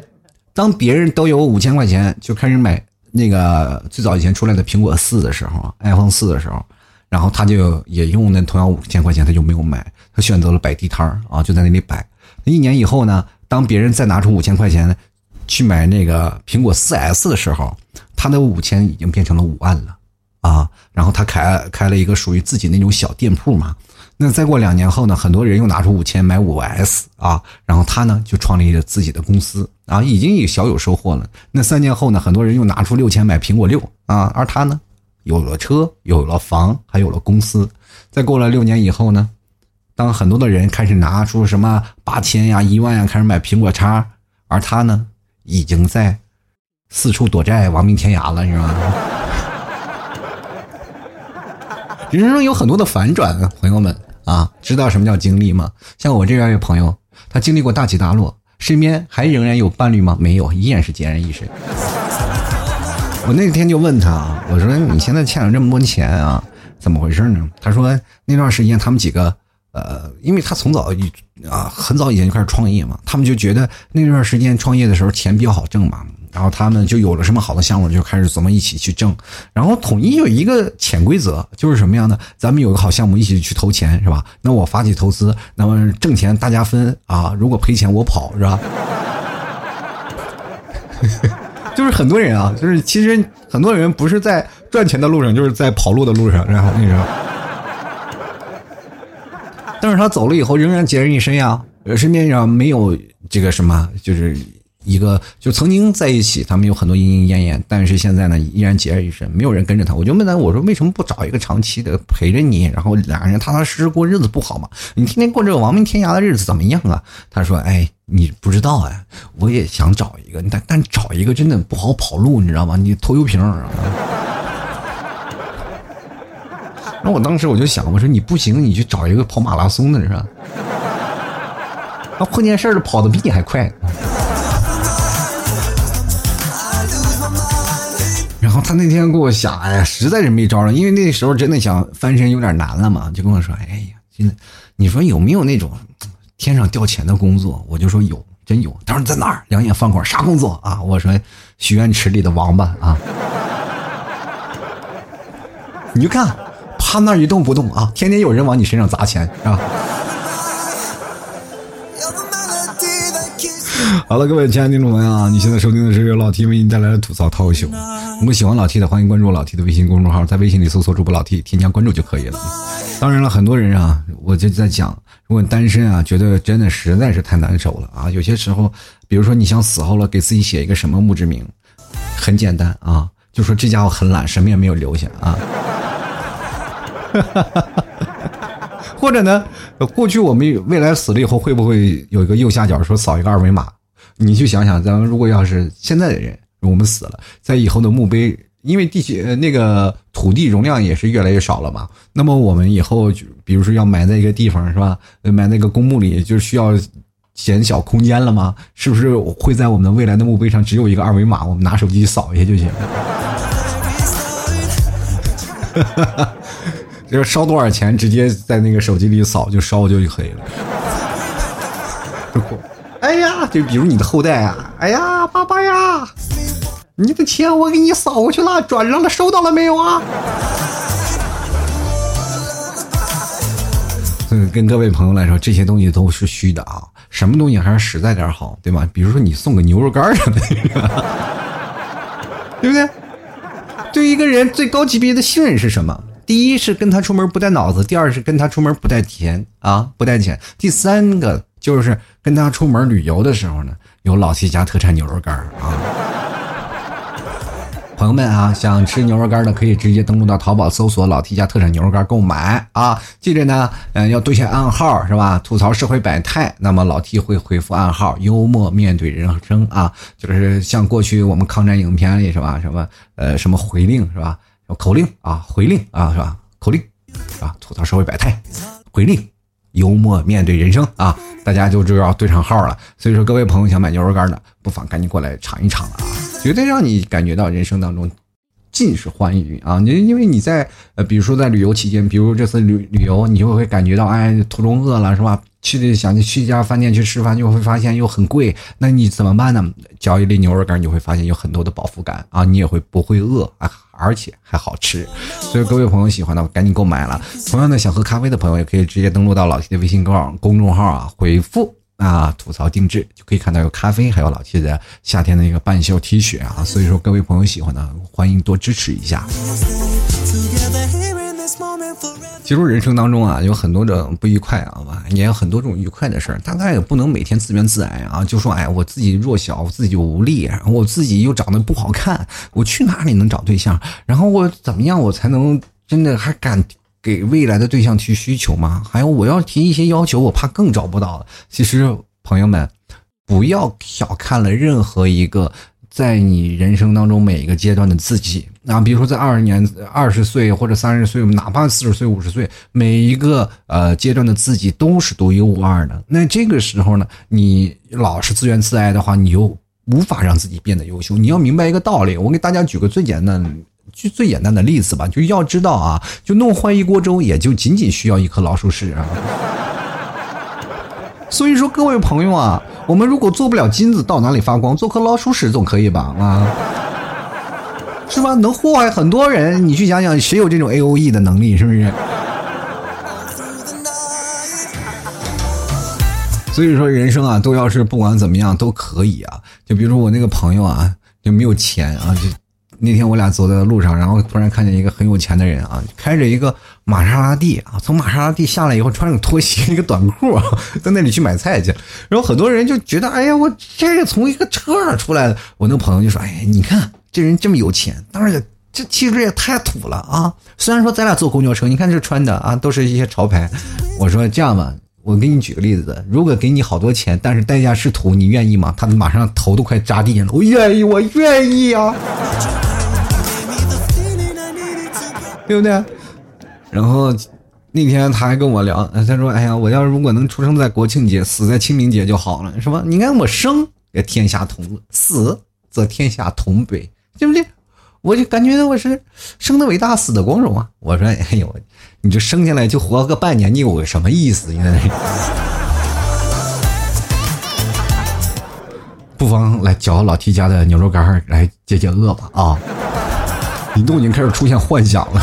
当别人都有五千块钱就开始买那个最早以前出来的苹果四的时候，iPhone 四的时候，然后他就也用那同样五千块钱，他就没有买，他选择了摆地摊啊，就在那里摆。一年以后呢，当别人再拿出五千块钱去买那个苹果四 S 的时候。他的五千已经变成了五万了，啊，然后他开开了一个属于自己那种小店铺嘛。那再过两年后呢，很多人又拿出五千买五 S 啊，然后他呢就创立了自己的公司啊，已经也小有收获了。那三年后呢，很多人又拿出六千买苹果六啊，而他呢，有了车，有了房，还有了公司。再过了六年以后呢，当很多的人开始拿出什么八千呀、一万呀开始买苹果叉，而他呢，已经在。四处躲债，亡命天涯了，你知道吗？(laughs) 人生有很多的反转，朋友们啊，知道什么叫经历吗？像我这样一个朋友，他经历过大起大落，身边还仍然有伴侣吗？没有，依然是孑然一身。我那天就问他，我说你现在欠了这么多钱啊，怎么回事呢？他说那段时间他们几个，呃，因为他从早啊很早以前就开始创业嘛，他们就觉得那段时间创业的时候钱比较好挣嘛，然后他们就有了什么好的项目就开始怎么一起去挣，然后统一有一个潜规则，就是什么样的？咱们有个好项目一起去投钱是吧？那我发起投资，那么挣钱大家分啊，(laughs) 如果赔钱我跑是吧？(laughs) 就是很多人啊，就是其实很多人不是在赚钱的路上，就是在跑路的路上。然后那个，但是他走了以后仍然孑然一身呀，身边上没有这个什么，就是一个就曾经在一起，他们有很多莺莺燕燕，但是现在呢依然孑然一身，没有人跟着他。我就问他，我说为什么不找一个长期的陪着你，然后两个人踏踏实实过日子不好吗？你天天过这个亡命天涯的日子怎么样啊？他说，哎。你不知道啊，我也想找一个，但但找一个真的不好跑路，你知道吗？你拖油瓶。那我当时我就想，我说你不行，你去找一个跑马拉松的，是吧？那碰见事儿跑的比你还快。然后他那天给我想，哎呀，实在是没招了，因为那时候真的想翻身有点难了嘛，就跟我说，哎呀，现在你说有没有那种？天上掉钱的工作，我就说有，真有。他说在哪儿？两眼放光，啥工作啊？我说许愿池里的王八啊！(laughs) 你就看，趴那一动不动啊，天天有人往你身上砸钱，是吧？好了，各位亲爱的听众朋友啊，你现在收听的是由老 T 为你带来的吐槽涛秀。如果喜欢老 T 的，欢迎关注老 T 的微信公众号，在微信里搜索主播老 T，添加关注就可以了。当然了，很多人啊，我就在讲，如果单身啊，觉得真的实在是太难受了啊。有些时候，比如说你想死后了，给自己写一个什么墓志铭，很简单啊，就说这家伙很懒，什么也没有留下啊。(laughs) 或者呢，过去我们未来死了以后，会不会有一个右下角说扫一个二维码？你去想想，咱们如果要是现在的人，我们死了，在以后的墓碑。因为地呃那个土地容量也是越来越少了嘛，那么我们以后比如说要埋在一个地方是吧？埋那个公墓里就需要减小空间了吗？是不是会在我们的未来的墓碑上只有一个二维码，我们拿手机扫一下就行？(laughs) 就是烧多少钱，直接在那个手机里扫就烧就可以了。(laughs) 哎呀，就比如你的后代啊，哎呀，爸爸呀。你的钱我给你扫过去了，转让了，收到了没有啊？嗯，跟各位朋友来说，这些东西都是虚的啊。什么东西还是实在点好，对吧？比如说你送个牛肉干什么的，(laughs) 对不对？对一个人最高级别的信任是什么？第一是跟他出门不带脑子，第二是跟他出门不带钱啊，不带钱。第三个就是跟他出门旅游的时候呢，有老七家特产牛肉干啊。朋友们啊，想吃牛肉干的可以直接登录到淘宝搜索“老 T 家特产牛肉干”购买啊！记着呢，嗯，要对下暗号是吧？吐槽社会百态，那么老 T 会回复暗号，幽默面对人生啊！就是像过去我们抗战影片里是吧？什么呃什么回令是吧？口令啊，回令啊是吧？口令啊，吐槽社会百态，回令，幽默面对人生啊！大家就知道对上号了。所以说，各位朋友想买牛肉干的，不妨赶紧过来尝一尝了啊！绝对让你感觉到人生当中尽是欢愉啊！你因为你在呃，比如说在旅游期间，比如这次旅旅游，你就会感觉到哎，途中饿了是吧？去想去一家饭店去吃饭，就会发现又很贵，那你怎么办呢？嚼一粒牛肉干，你会发现有很多的饱腹感啊，你也会不会饿啊？而且还好吃。所以各位朋友喜欢的赶紧购买了。同样的，想喝咖啡的朋友也可以直接登录到老 T 的微信公号公众号啊，回复。啊，吐槽定制就可以看到有咖啡，还有老七的夏天的一个半袖 T 恤啊，所以说各位朋友喜欢的，欢迎多支持一下。其实人生当中啊，有很多种不愉快啊，吧，也有很多种愉快的事儿，大概也不能每天自怨自艾啊，就说哎，我自己弱小，我自己无力，我自己又长得不好看，我去哪里能找对象？然后我怎么样，我才能真的还敢？给未来的对象提需求吗？还有我要提一些要求，我怕更找不到。其实朋友们，不要小看了任何一个在你人生当中每一个阶段的自己啊，比如说在二十年、二十岁或者三十岁，哪怕四十岁、五十岁，每一个呃阶段的自己都是独一无二的。那这个时候呢，你老是自怨自艾的话，你就无法让自己变得优秀。你要明白一个道理，我给大家举个最简单、就最简单的例子吧，就要知道啊，就弄坏一锅粥，也就仅仅需要一颗老鼠屎啊。(laughs) 所以说，各位朋友啊，我们如果做不了金子，到哪里发光？做颗老鼠屎总可以吧？啊，是吧？能祸害很多人，你去想想，谁有这种 A O E 的能力？是不是？所以说，人生啊，都要是不管怎么样都可以啊。就比如说我那个朋友啊，就没有钱啊。就那天我俩走在路上，然后突然看见一个很有钱的人啊，开着一个玛莎拉蒂啊，从玛莎拉蒂下来以后，穿着拖鞋一个短裤啊，(laughs) 在那里去买菜去。然后很多人就觉得，哎呀，我这个从一个车上出来的。我那朋友就说，哎，你看这人这么有钱，当然这气质也太土了啊。虽然说咱俩坐公交车，你看这穿的啊，都是一些潮牌。我说这样吧。我给你举个例子，如果给你好多钱，但是代价是土，你愿意吗？他马上头都快扎地上了。我愿意，我愿意啊，对不对？然后那天他还跟我聊，他说：“哎呀，我要是如果能出生在国庆节，死在清明节就好了，是吧？你看我生也天下同乐，死则天下同悲，对不对？我就感觉我是生的伟大，死的光荣啊！我说：哎呦。”你这生下来就活个半年，你有个什么意思？你在 (laughs) 不妨来嚼老 T 家的牛肉干来解解饿吧啊！你都已经开始出现幻想了。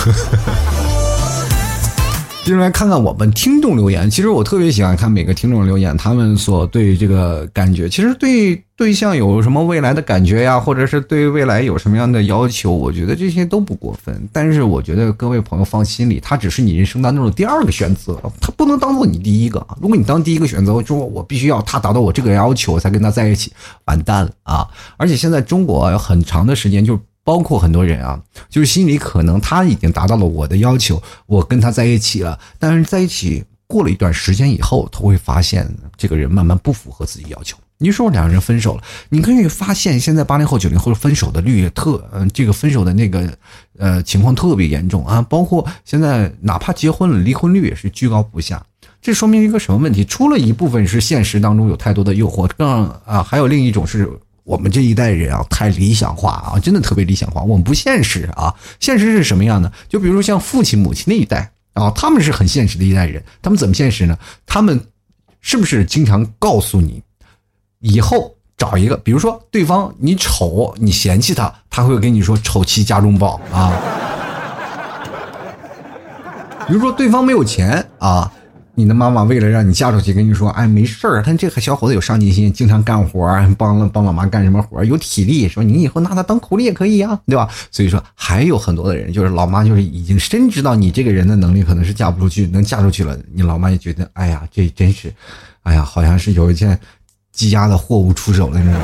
接下来看看我们听众留言。其实我特别喜欢看每个听众留言，他们所对这个感觉，其实对对象有什么未来的感觉呀，或者是对未来有什么样的要求，我觉得这些都不过分。但是我觉得各位朋友放心里，他只是你人生当中的第二个选择，他不能当做你第一个。如果你当第一个选择，说我必须要他达到我这个要求才跟他在一起，完蛋了啊！而且现在中国有很长的时间就。包括很多人啊，就是心里可能他已经达到了我的要求，我跟他在一起了，但是在一起过了一段时间以后，他会发现这个人慢慢不符合自己要求。你说两个人分手了，你可以发现现在八零后、九零后分手的率特，嗯，这个分手的那个呃情况特别严重啊。包括现在哪怕结婚了，离婚率也是居高不下。这说明一个什么问题？除了一部分是现实当中有太多的诱惑，更啊，还有另一种是。我们这一代人啊，太理想化啊，真的特别理想化。我们不现实啊，现实是什么样的？就比如像父亲、母亲那一代啊，他们是很现实的一代人。他们怎么现实呢？他们是不是经常告诉你，以后找一个，比如说对方你丑，你嫌弃他，他会跟你说“丑妻家中宝”啊。比如说对方没有钱啊。你的妈妈为了让你嫁出去，跟你说：“哎，没事儿，他这个小伙子有上进心，经常干活，帮了帮老妈干什么活，有体力，说你以后拿他当苦力也可以呀，对吧？”所以说，还有很多的人，就是老妈就是已经深知到你这个人的能力可能是嫁不出去，能嫁出去了，你老妈也觉得：“哎呀，这真是，哎呀，好像是有一件积压的货物出手了那种。”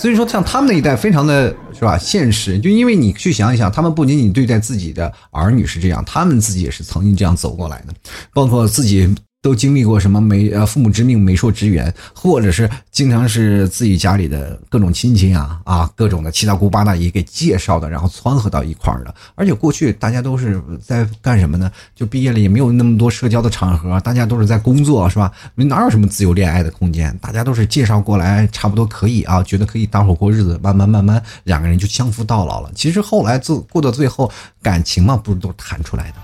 所以说，像他们那一代，非常的是吧？现实，就因为你去想一想，他们不仅仅对待自己的儿女是这样，他们自己也是曾经这样走过来的，包括自己。都经历过什么媒呃父母之命媒妁之言，或者是经常是自己家里的各种亲戚啊啊各种的七大姑八大姨给介绍的，然后撮合到一块儿的。而且过去大家都是在干什么呢？就毕业了也没有那么多社交的场合，大家都是在工作是吧？哪有什么自由恋爱的空间？大家都是介绍过来，差不多可以啊，觉得可以搭伙过日子，慢慢慢慢两个人就相夫到老了。其实后来做过到最后，感情嘛不是都谈出来的。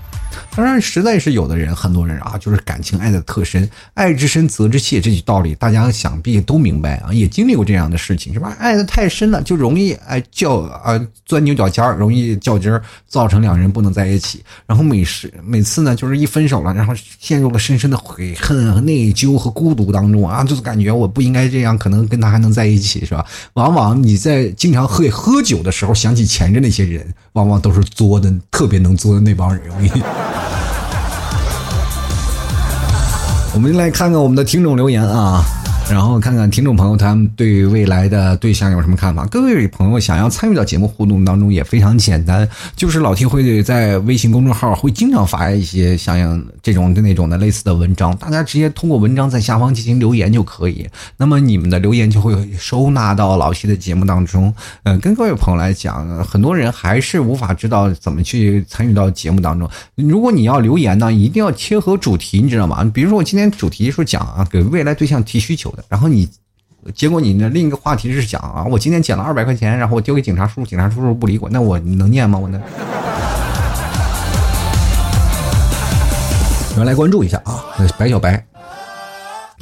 当然，实在是有的人，很多人啊，就是感情爱的特深，爱之深责之切，这句道理大家想必都明白啊，也经历过这样的事情，是吧？爱的太深了，就容易爱较啊钻牛角尖儿，容易较劲儿，造成两人不能在一起。然后每时每次呢，就是一分手了，然后陷入了深深的悔恨和内疚和孤独当中啊，就是感觉我不应该这样，可能跟他还能在一起，是吧？往往你在经常喝喝酒的时候想起前任那些人，往往都是作的特别能作的那帮人，我。们来看看我们的听众留言啊。然后看看听众朋友他们对未来的对象有什么看法？各位朋友想要参与到节目互动当中也非常简单，就是老听会在微信公众号会经常发一些像这种的那种的类似的文章，大家直接通过文章在下方进行留言就可以。那么你们的留言就会收纳到老 T 的节目当中。嗯，跟各位朋友来讲，很多人还是无法知道怎么去参与到节目当中。如果你要留言呢，一定要切合主题，你知道吗？比如说我今天主题是讲啊，给未来对象提需求。然后你结果你的另一个话题是讲啊，我今天捡了二百块钱，然后我丢给警察叔叔，警察叔叔不理我，那我能念吗？我能？原来关注一下啊，白小白。：“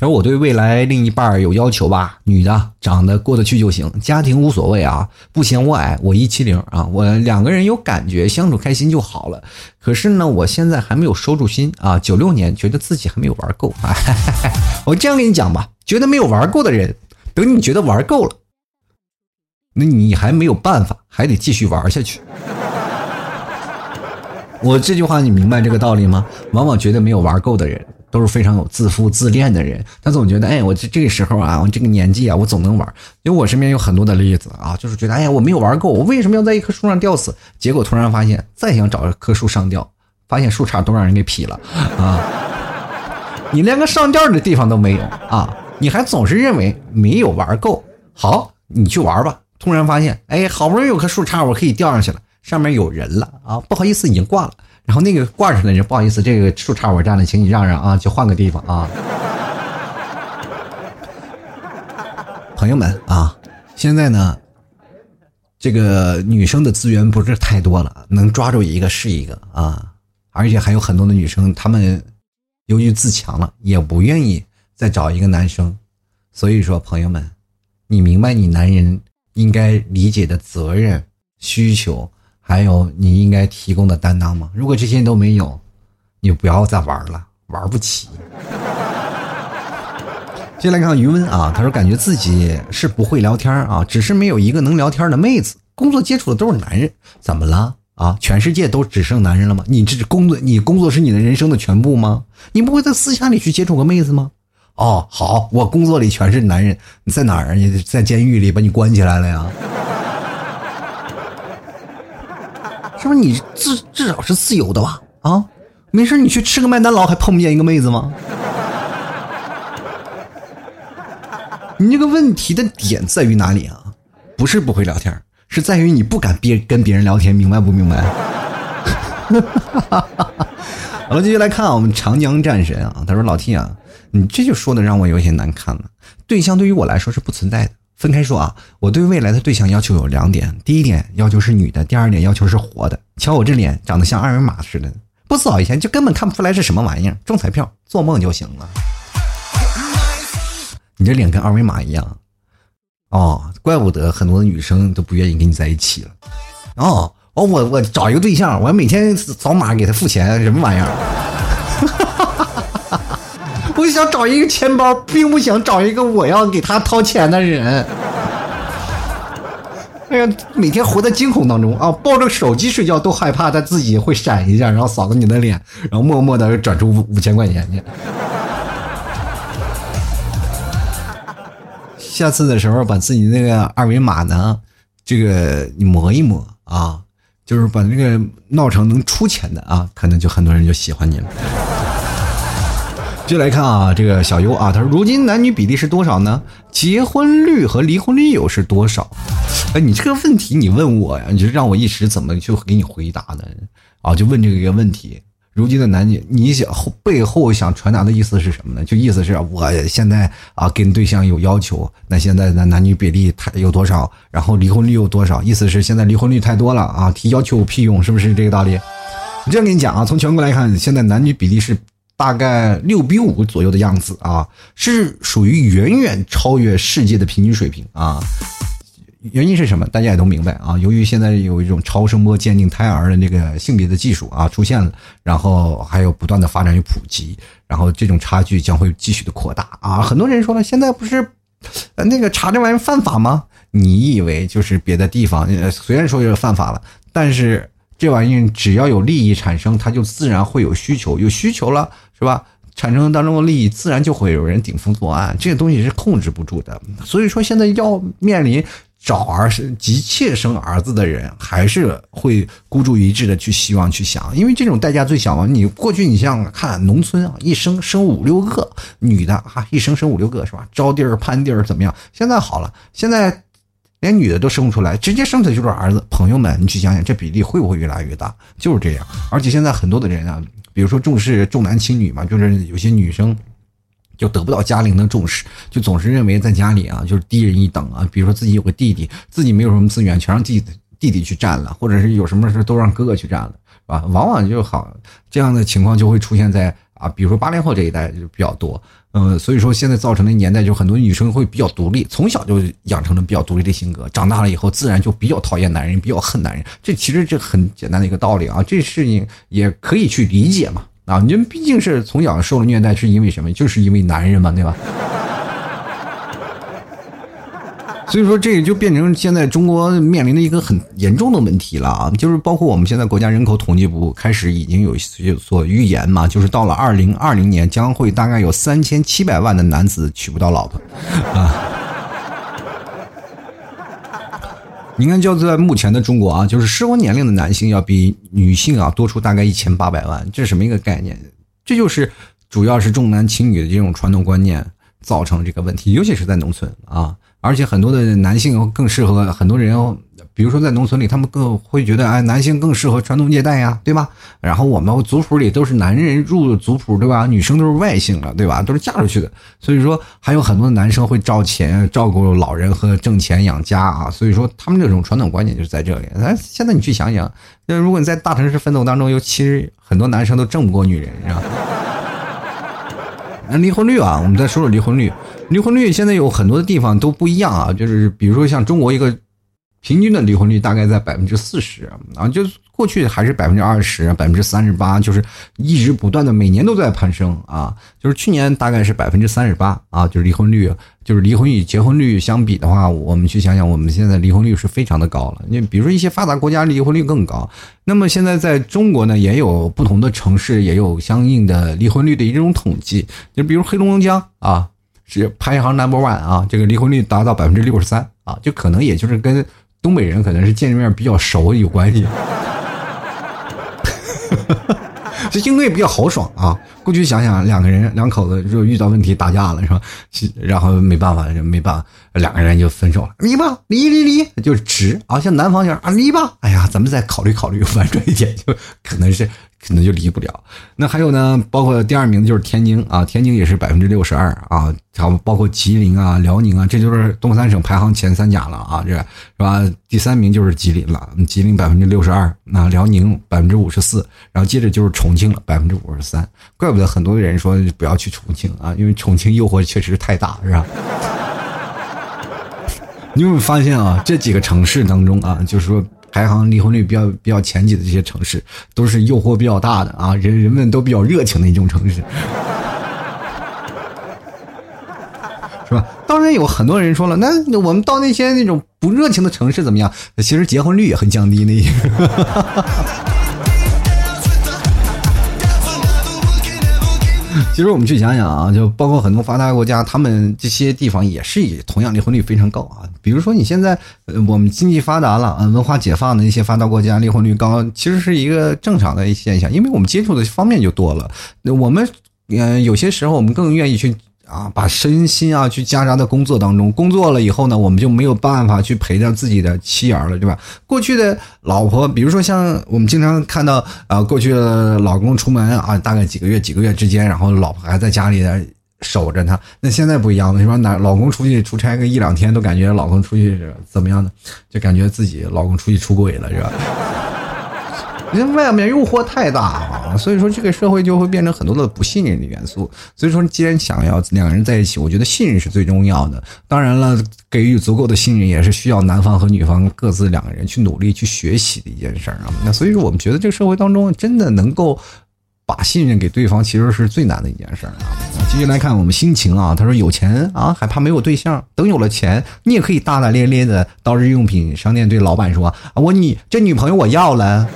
我对未来另一半有要求吧，女的长得过得去就行，家庭无所谓啊，不嫌我矮，我一七零啊，我两个人有感觉，相处开心就好了。可是呢，我现在还没有收住心啊，九六年觉得自己还没有玩够啊。(laughs) 我这样跟你讲吧，觉得没有玩够的人，等你觉得玩够了，那你还没有办法，还得继续玩下去。(laughs) 我这句话你明白这个道理吗？往往觉得没有玩够的人。”都是非常有自负自恋的人，他总觉得，哎，我这这个时候啊，我这个年纪啊，我总能玩。因为我身边有很多的例子啊，就是觉得，哎呀，我没有玩够，我为什么要在一棵树上吊死？结果突然发现，再想找一棵树上吊，发现树杈都让人给劈了啊！你连个上吊的地方都没有啊！你还总是认为没有玩够，好，你去玩吧。突然发现，哎，好不容易有棵树杈，我可以吊上去了，上面有人了啊！不好意思，已经挂了。然后那个挂上的人，不好意思，这个树杈我占了，请你让让啊，就换个地方啊。(laughs) 朋友们啊，现在呢，这个女生的资源不是太多了，能抓住一个是一个啊，而且还有很多的女生，她们由于自强了，也不愿意再找一个男生。所以说，朋友们，你明白你男人应该理解的责任需求。还有你应该提供的担当吗？如果这些都没有，你不要再玩了，玩不起。接来看余温啊，他说感觉自己是不会聊天啊，只是没有一个能聊天的妹子。工作接触的都是男人，怎么了啊？全世界都只剩男人了吗？你这工作，你工作是你的人生的全部吗？你不会在私下里去接触个妹子吗？哦，好，我工作里全是男人，你在哪儿？你在监狱里把你关起来了呀？是不你至至少是自由的吧？啊，没事你去吃个麦当劳还碰不见一个妹子吗？(laughs) 你这个问题的点在于哪里啊？不是不会聊天，是在于你不敢别跟别人聊天，明白不明白？(laughs) 好了，继续来看啊，我们长江战神啊，他说老 T 啊，你这就说的让我有些难看了。对象对于我来说是不存在的。分开说啊，我对未来的对象要求有两点：第一点要求是女的，第二点要求是活的。瞧我这脸长得像二维码似的，不扫一下就根本看不出来是什么玩意儿。中彩票做梦就行了。你这脸跟二维码一样，哦，怪不得很多女生都不愿意跟你在一起了。哦哦，我我找一个对象，我每天扫码给他付钱，什么玩意儿？我想找一个钱包，并不想找一个我要给他掏钱的人。(laughs) 哎呀，每天活在惊恐当中啊！抱着手机睡觉都害怕他自己会闪一下，然后扫个你的脸，然后默默的转出五五千块钱去。(laughs) 下次的时候，把自己那个二维码呢，这个你磨一磨啊，就是把那个闹成能出钱的啊，可能就很多人就喜欢你了。就来看啊，这个小优啊，他说：“如今男女比例是多少呢？结婚率和离婚率又是多少？”哎，你这个问题你问我呀，你就让我一时怎么就给你回答呢？啊，就问这个一个问题。如今的男女，你想后背后想传达的意思是什么呢？就意思是我现在啊跟对象有要求，那现在的男女比例太有多少？然后离婚率有多少？意思是现在离婚率太多了啊，提要求有屁用？是不是这个道理？我这样跟你讲啊，从全国来看，现在男女比例是。大概六比五左右的样子啊，是属于远远超越世界的平均水平啊。原因是什么？大家也都明白啊。由于现在有一种超声波鉴定胎儿的那个性别的技术啊出现了，然后还有不断的发展与普及，然后这种差距将会继续的扩大啊。很多人说了，现在不是那个查这玩意儿犯法吗？你以为就是别的地方呃虽然说是犯法了，但是这玩意儿只要有利益产生，它就自然会有需求，有需求了。是吧？产生当中的利益，自然就会有人顶风作案，这个东西是控制不住的。所以说，现在要面临找儿生、急切生儿子的人，还是会孤注一掷的去希望去想，因为这种代价最小嘛。你过去你像看农村啊，一生生五六个女的啊，一生生五六个是吧？招娣儿攀娣儿怎么样？现在好了，现在连女的都生不出来，直接生的就是儿子。朋友们，你去想想，这比例会不会越来越大？就是这样。而且现在很多的人啊。比如说重视重男轻女嘛，就是有些女生就得不到家庭的重视，就总是认为在家里啊就是低人一等啊。比如说自己有个弟弟，自己没有什么资源，全让弟弟弟去占了，或者是有什么事都让哥哥去占了，是吧？往往就好这样的情况就会出现在啊，比如说八零后这一代就比较多。嗯，所以说现在造成的年代就很多女生会比较独立，从小就养成了比较独立的性格，长大了以后自然就比较讨厌男人，比较恨男人。这其实这很简单的一个道理啊，这事情也可以去理解嘛。啊，你们毕竟是从小受了虐待，是因为什么？就是因为男人嘛，对吧？所以说，这个就变成现在中国面临的一个很严重的问题了啊！就是包括我们现在国家人口统计部开始已经有所预言嘛，就是到了二零二零年，将会大概有三千七百万的男子娶不到老婆啊！你看，就在目前的中国啊，就是适婚年龄的男性要比女性啊多出大概一千八百万，这是什么一个概念？这就是主要是重男轻女的这种传统观念造成这个问题，尤其是在农村啊。而且很多的男性更适合很多人，比如说在农村里，他们更会觉得，哎，男性更适合传宗接代呀，对吧？然后我们族谱里都是男人入族谱，对吧？女生都是外姓了，对吧？都是嫁出去的。所以说，还有很多男生会照钱照顾老人和挣钱养家啊。所以说，他们这种传统观念就是在这里。哎，现在你去想想，那如果你在大城市奋斗当中，尤其是很多男生都挣不过女人，是吧？那离婚率啊，我们再说说离婚率。离婚率现在有很多的地方都不一样啊，就是比如说像中国一个平均的离婚率大概在百分之四十啊，就过去还是百分之二十、百分之三十八，就是一直不断的每年都在攀升啊。就是去年大概是百分之三十八啊，就是离婚率，就是离婚与结婚率相比的话，我们去想想，我们现在离婚率是非常的高了。你比如说一些发达国家离婚率更高，那么现在在中国呢，也有不同的城市也有相应的离婚率的一种统计，就比如黑龙江啊。是排行 number one 啊，这个离婚率达到百分之六十三啊，就可能也就是跟东北人可能是见面比较熟有关系，(laughs) 这应该也比较豪爽啊。过去想想，两个人两口子如果遇到问题打架了是吧？然后没办法，没办法，两个人就分手了，离吧，离离离，就直啊。像南方人啊，离吧，哎呀，咱们再考虑考虑，婉转一点，就可能是。可能就离不了。那还有呢，包括第二名就是天津啊，天津也是百分之六十二啊，还包括吉林啊、辽宁啊，这就是东三省排行前三甲了啊，这是吧？第三名就是吉林了，吉林百分之六十二，那辽宁百分之五十四，然后接着就是重庆了，百分之五十三。怪不得很多人说不要去重庆啊，因为重庆诱惑确实太大，是吧？(laughs) 你有没有发现啊？这几个城市当中啊，就是说。排行离婚率比较比较前几的这些城市，都是诱惑比较大的啊，人人们都比较热情的一种城市，(laughs) 是吧？当然有很多人说了，那我们到那些那种不热情的城市怎么样？其实结婚率也很降低那 (laughs) (laughs) 其实我们去想想啊，就包括很多发达国家，他们这些地方也是以同样离婚率非常高啊。比如说你现在，呃，我们经济发达了，嗯，文化解放的一些发达国家，离婚率高，其实是一个正常的现象，因为我们接触的方面就多了。我们，嗯，有些时候我们更愿意去。啊，把身心啊去夹杂在工作当中，工作了以后呢，我们就没有办法去陪着自己的妻儿了，对吧？过去的老婆，比如说像我们经常看到，啊，过去的老公出门啊，大概几个月、几个月之间，然后老婆还在家里守着他。那现在不一样了，是吧？男老公出去出差个一两天，都感觉老公出去怎么样的，就感觉自己老公出去出轨了，是吧？因为外面诱惑太大啊，所以说这个社会就会变成很多的不信任的元素。所以说，既然想要两个人在一起，我觉得信任是最重要的。当然了，给予足够的信任也是需要男方和女方各自两个人去努力去学习的一件事儿啊。那所以说，我们觉得这个社会当中真的能够把信任给对方，其实是最难的一件事儿啊。继续来看我们心情啊，他说有钱啊，还怕没有对象？等有了钱，你也可以大大咧咧的到日用品商店对老板说啊，我你这女朋友我要了。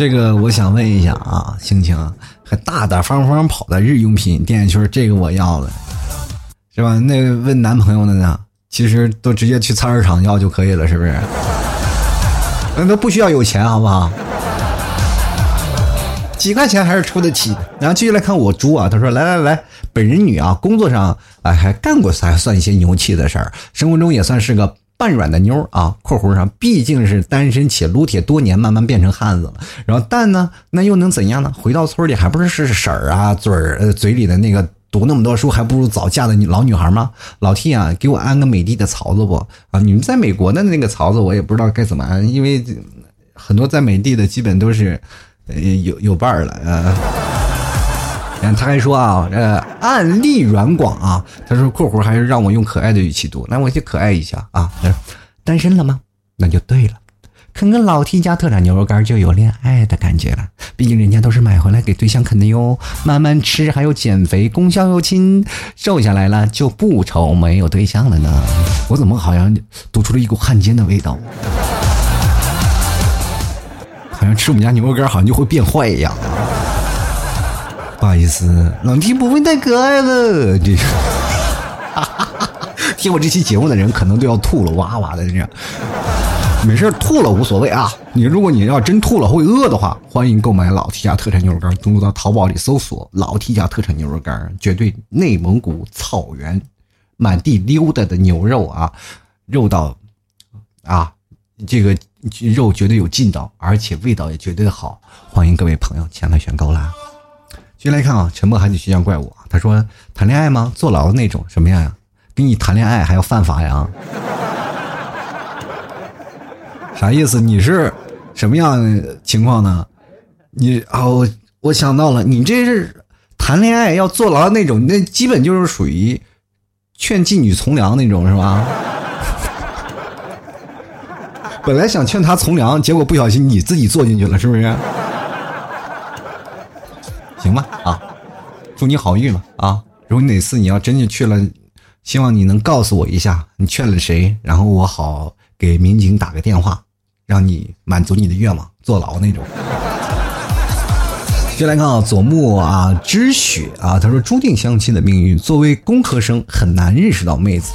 这个我想问一下啊，青青还大大方方跑到日用品店去，这个我要了，是吧？那问男朋友的呢？其实都直接去菜市场要就可以了，是不是？那都不需要有钱，好不好？几块钱还是出得起。然后继续来看我猪啊，他说：“来来来，本人女啊，工作上哎还干过还算一些牛气的事儿，生活中也算是个。”半软的妞啊，括弧上毕竟是单身且撸铁多年，慢慢变成汉子了。然后蛋呢，那又能怎样呢？回到村里还不是是婶儿啊，嘴儿呃嘴里的那个读那么多书，还不如早嫁的老女孩吗？老 T 啊，给我安个美的的槽子不啊？你们在美国的那个槽子，我也不知道该怎么安，因为很多在美的的基本都是有有伴儿了啊。他还说啊，呃，案例软广啊，他说括弧还是让我用可爱的语气读，那我就可爱一下啊。单身了吗？那就对了，啃个老 T 家特产牛肉干就有恋爱的感觉了。毕竟人家都是买回来给对象啃的哟，慢慢吃还有减肥功效又亲，瘦下来了就不愁没有对象了呢。我怎么好像读出了一股汉奸的味道？(laughs) 好像吃我们家牛肉干好像就会变坏一样。不好意思，老 T 不会太可爱了。这 (laughs) 听我这期节目的人可能都要吐了，哇哇的这样。没事，吐了无所谓啊。你如果你要真吐了会饿的话，欢迎购买老 T 家特产牛肉干，登录到淘宝里搜索“老 T 家特产牛肉干”，绝对内蒙古草原满地溜达的牛肉啊，肉到啊，这个肉绝对有劲道，而且味道也绝对好。欢迎各位朋友前来选购啦。继续来看啊，沉默还得需要怪我。他说：“谈恋爱吗？坐牢的那种什么样呀？跟你谈恋爱还要犯法呀？(laughs) 啥意思？你是什么样情况呢？你啊，我想到了，你这是谈恋爱要坐牢那种，那基本就是属于劝妓女从良那种，是吧？(laughs) 本来想劝她从良，结果不小心你自己坐进去了，是不是？”行吧，啊，祝你好运吧，啊！如果你哪次你要真的去了，希望你能告诉我一下你劝了谁，然后我好给民警打个电话，让你满足你的愿望，坐牢那种。就来看啊，左木啊，知雪啊，他说注定相亲的命运，作为工科生很难认识到妹子。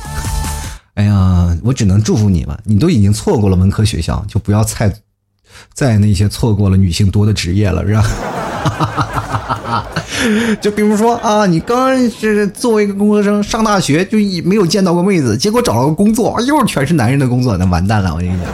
哎呀，我只能祝福你了，你都已经错过了文科学校，就不要再在那些错过了女性多的职业了，是吧啊？(laughs) 就比如说啊，你刚是作为一个工科生上大学，就没有见到过妹子，结果找了个工作，又是全是男人的工作，那完蛋了，我跟你讲。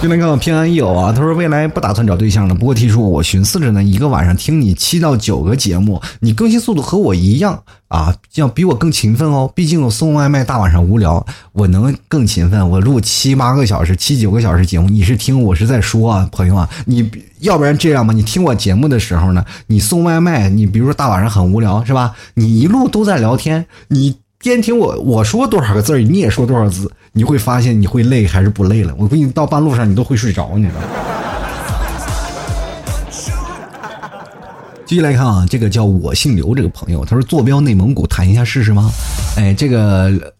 就那个平安友啊，他说未来不打算找对象了，不过提出我寻思着呢，一个晚上听你七到九个节目，你更新速度和我一样啊，要比我更勤奋哦。毕竟我送外卖大晚上无聊，我能更勤奋，我录七八个小时、七九个小时节目，你是听我是在说啊，朋友啊，你要不然这样吧，你听我节目的时候呢，你送外卖，你比如说大晚上很无聊是吧？你一路都在聊天，你。边听我我说多少个字你也说多少字，你会发现你会累还是不累了。我估计到半路上你都会睡着，你知道吗？继续来看啊，这个叫我姓刘这个朋友，他说坐标内蒙古，谈一下试试吗？哎，这个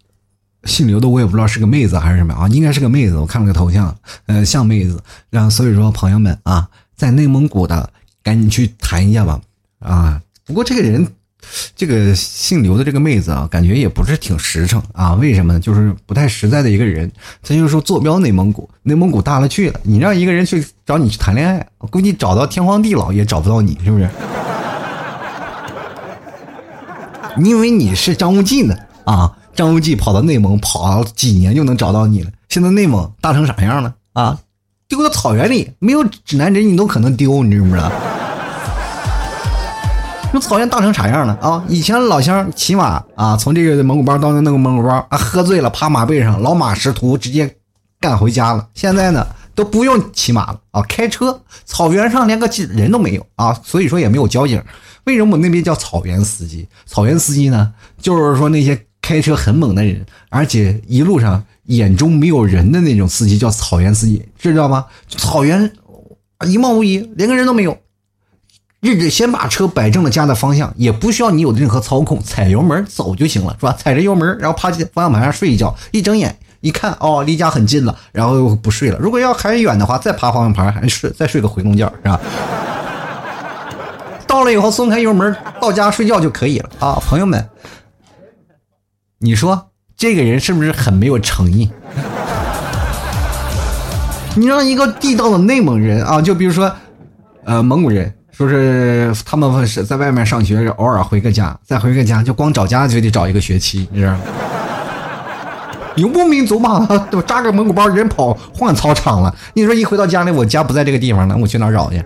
姓刘的我也不知道是个妹子还是什么啊，应该是个妹子，我看了个头像，呃，像妹子。然后所以说朋友们啊，在内蒙古的赶紧去谈一下吧啊。不过这个人。这个姓刘的这个妹子啊，感觉也不是挺实诚啊？为什么呢？就是不太实在的一个人。他就是说坐标内蒙古，内蒙古大了去了，你让一个人去找你去谈恋爱，我估计找到天荒地老也找不到你，是不是？你以为你是张无忌呢？啊，张无忌跑到内蒙跑几年就能找到你了？现在内蒙大成啥样了？啊，丢到草原里，没有指南针你都可能丢，你知不知道？那草原大成啥样了啊？以前老乡骑马啊，从这个蒙古包到那个蒙古包啊，喝醉了趴马背上，老马识途，直接干回家了。现在呢，都不用骑马了啊，开车，草原上连个人都没有啊，所以说也没有交警。为什么我那边叫草原司机？草原司机呢，就是说那些开车很猛的人，而且一路上眼中没有人的那种司机叫草原司机，知道吗？草原一望无垠，连个人都没有。日子先把车摆正了家的方向，也不需要你有任何操控，踩油门走就行了，是吧？踩着油门，然后趴方向盘上睡一觉，一睁眼一看，哦，离家很近了，然后又不睡了。如果要还远的话，再趴方向盘，还睡，再睡个回笼觉，是吧？(laughs) 到了以后松开油门，到家睡觉就可以了啊，朋友们，你说这个人是不是很没有诚意？你让一个地道的内蒙人啊，就比如说，呃，蒙古人。就是他们是在外面上学，偶尔回个家，再回个家，就光找家就得找一个学期，你知道吗？(laughs) 游牧民族嘛，(laughs) 扎个蒙古包，人跑换操场了。你说一回到家里，我家不在这个地方了，我去哪找去？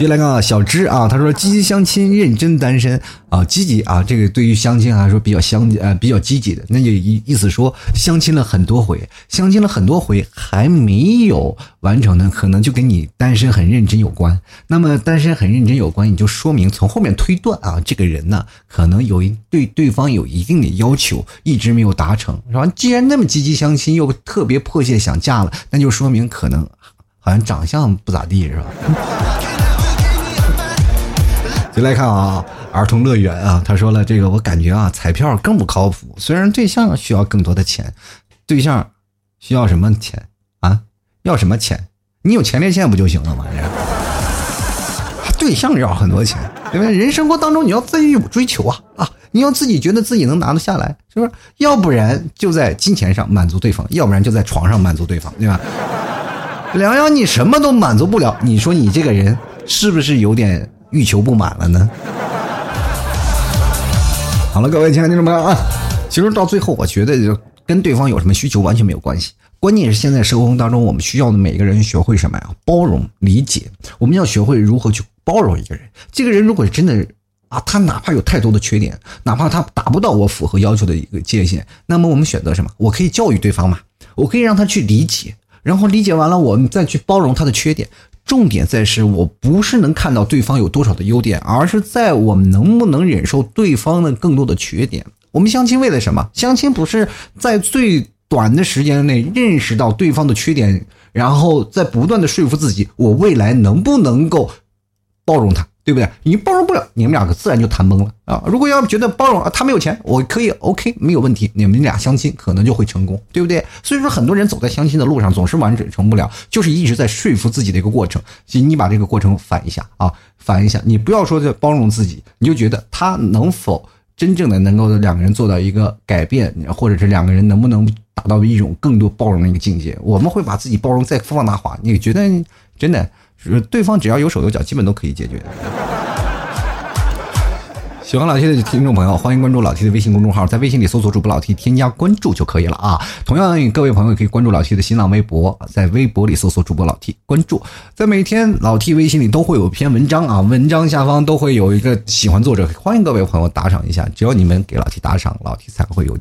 接来个小芝啊，他说积极相亲，认真单身啊，积极啊，这个对于相亲来说比较相呃比较积极的，那就意意思说相亲了很多回，相亲了很多回还没有完成呢，可能就跟你单身很认真有关。那么单身很认真有关，你就说明从后面推断啊，这个人呢可能有一对对方有一定的要求，一直没有达成，是吧？既然那么积极相亲，又特别迫切想嫁了，那就说明可能好像长相不咋地，是吧？来看啊，儿童乐园啊，他说了这个，我感觉啊，彩票更不靠谱。虽然对象需要更多的钱，对象需要什么钱啊？要什么钱？你有前列腺不就行了吗？对象要很多钱，对不对？人生活当中你要自己有追求啊啊！你要自己觉得自己能拿得下来，是不是？要不然就在金钱上满足对方，要不然就在床上满足对方，对吧？(laughs) 梁阳，你什么都满足不了，你说你这个人是不是有点？欲求不满了呢。好了，各位亲爱的听众朋友啊，其实到最后，我觉得就跟对方有什么需求完全没有关系。关键是现在生活当中，我们需要的每个人学会什么呀？包容、理解。我们要学会如何去包容一个人。这个人如果真的啊，他哪怕有太多的缺点，哪怕他达不到我符合要求的一个界限，那么我们选择什么？我可以教育对方嘛？我可以让他去理解，然后理解完了，我们再去包容他的缺点。重点在是我不是能看到对方有多少的优点，而是在我们能不能忍受对方的更多的缺点。我们相亲为了什么？相亲不是在最短的时间内认识到对方的缺点，然后再不断的说服自己，我未来能不能够包容他。对不对？你包容不了，你们两个自然就谈崩了啊！如果要觉得包容啊，他没有钱，我可以 OK，没有问题，你们俩相亲可能就会成功，对不对？所以说，很多人走在相亲的路上总是完整成不了，就是一直在说服自己的一个过程。你把这个过程反一下啊，反一下，你不要说在包容自己，你就觉得他能否真正的能够两个人做到一个改变，或者是两个人能不能达到一种更多包容的一个境界？我们会把自己包容再放大化，你觉得真的？是对方只要有手有脚，基本都可以解决。(laughs) 喜欢老 T 的听众朋友，欢迎关注老 T 的微信公众号，在微信里搜索主播老 T，添加关注就可以了啊。同样，各位朋友可以关注老 T 的新浪微博，在微博里搜索主播老 T，关注。在每天老 T 微信里都会有一篇文章啊，文章下方都会有一个喜欢作者，欢迎各位朋友打赏一下。只要你们给老 T 打赏，老 T 才会有。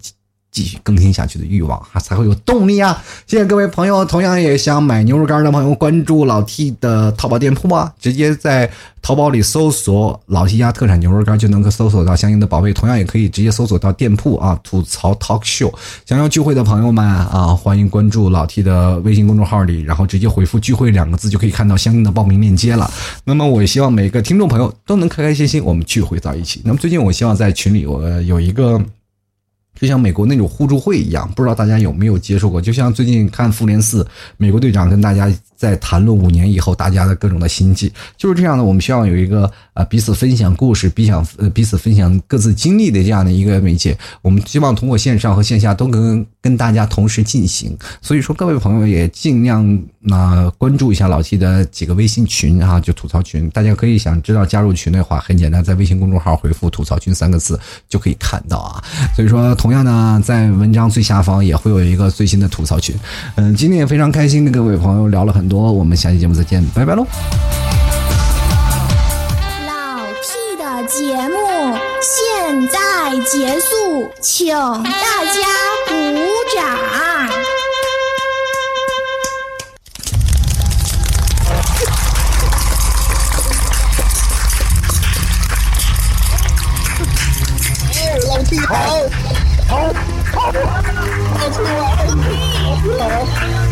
继续更新下去的欲望哈，才会有动力啊！谢谢各位朋友，同样也想买牛肉干的朋友，关注老 T 的淘宝店铺啊，直接在淘宝里搜索“老 T 家特产牛肉干”就能够搜索到相应的宝贝。同样也可以直接搜索到店铺啊，吐槽 Talk Show。想要聚会的朋友们啊，欢迎关注老 T 的微信公众号里，然后直接回复“聚会”两个字，就可以看到相应的报名链接了。那么，我希望每个听众朋友都能开开心心，我们聚会在一起。那么，最近我希望在群里，我有一个。就像美国那种互助会一样，不知道大家有没有接触过？就像最近看《复联四》，美国队长跟大家。在谈论五年以后大家的各种的心计，就是这样的。我们需要有一个啊彼此分享故事、彼此呃彼此分享各自经历的这样的一个媒介。我们希望通过线上和线下都跟跟大家同时进行。所以说，各位朋友也尽量啊关注一下老七的几个微信群啊，就吐槽群。大家可以想知道加入群的话，很简单，在微信公众号回复“吐槽群”三个字就可以看到啊。所以说，同样呢，在文章最下方也会有一个最新的吐槽群。嗯，今天也非常开心跟各位朋友聊了很。多，我们下期节目再见，拜拜喽！老 T 的节目现在结束，请大家鼓掌。老 T 好，好，好，老 T 好，好。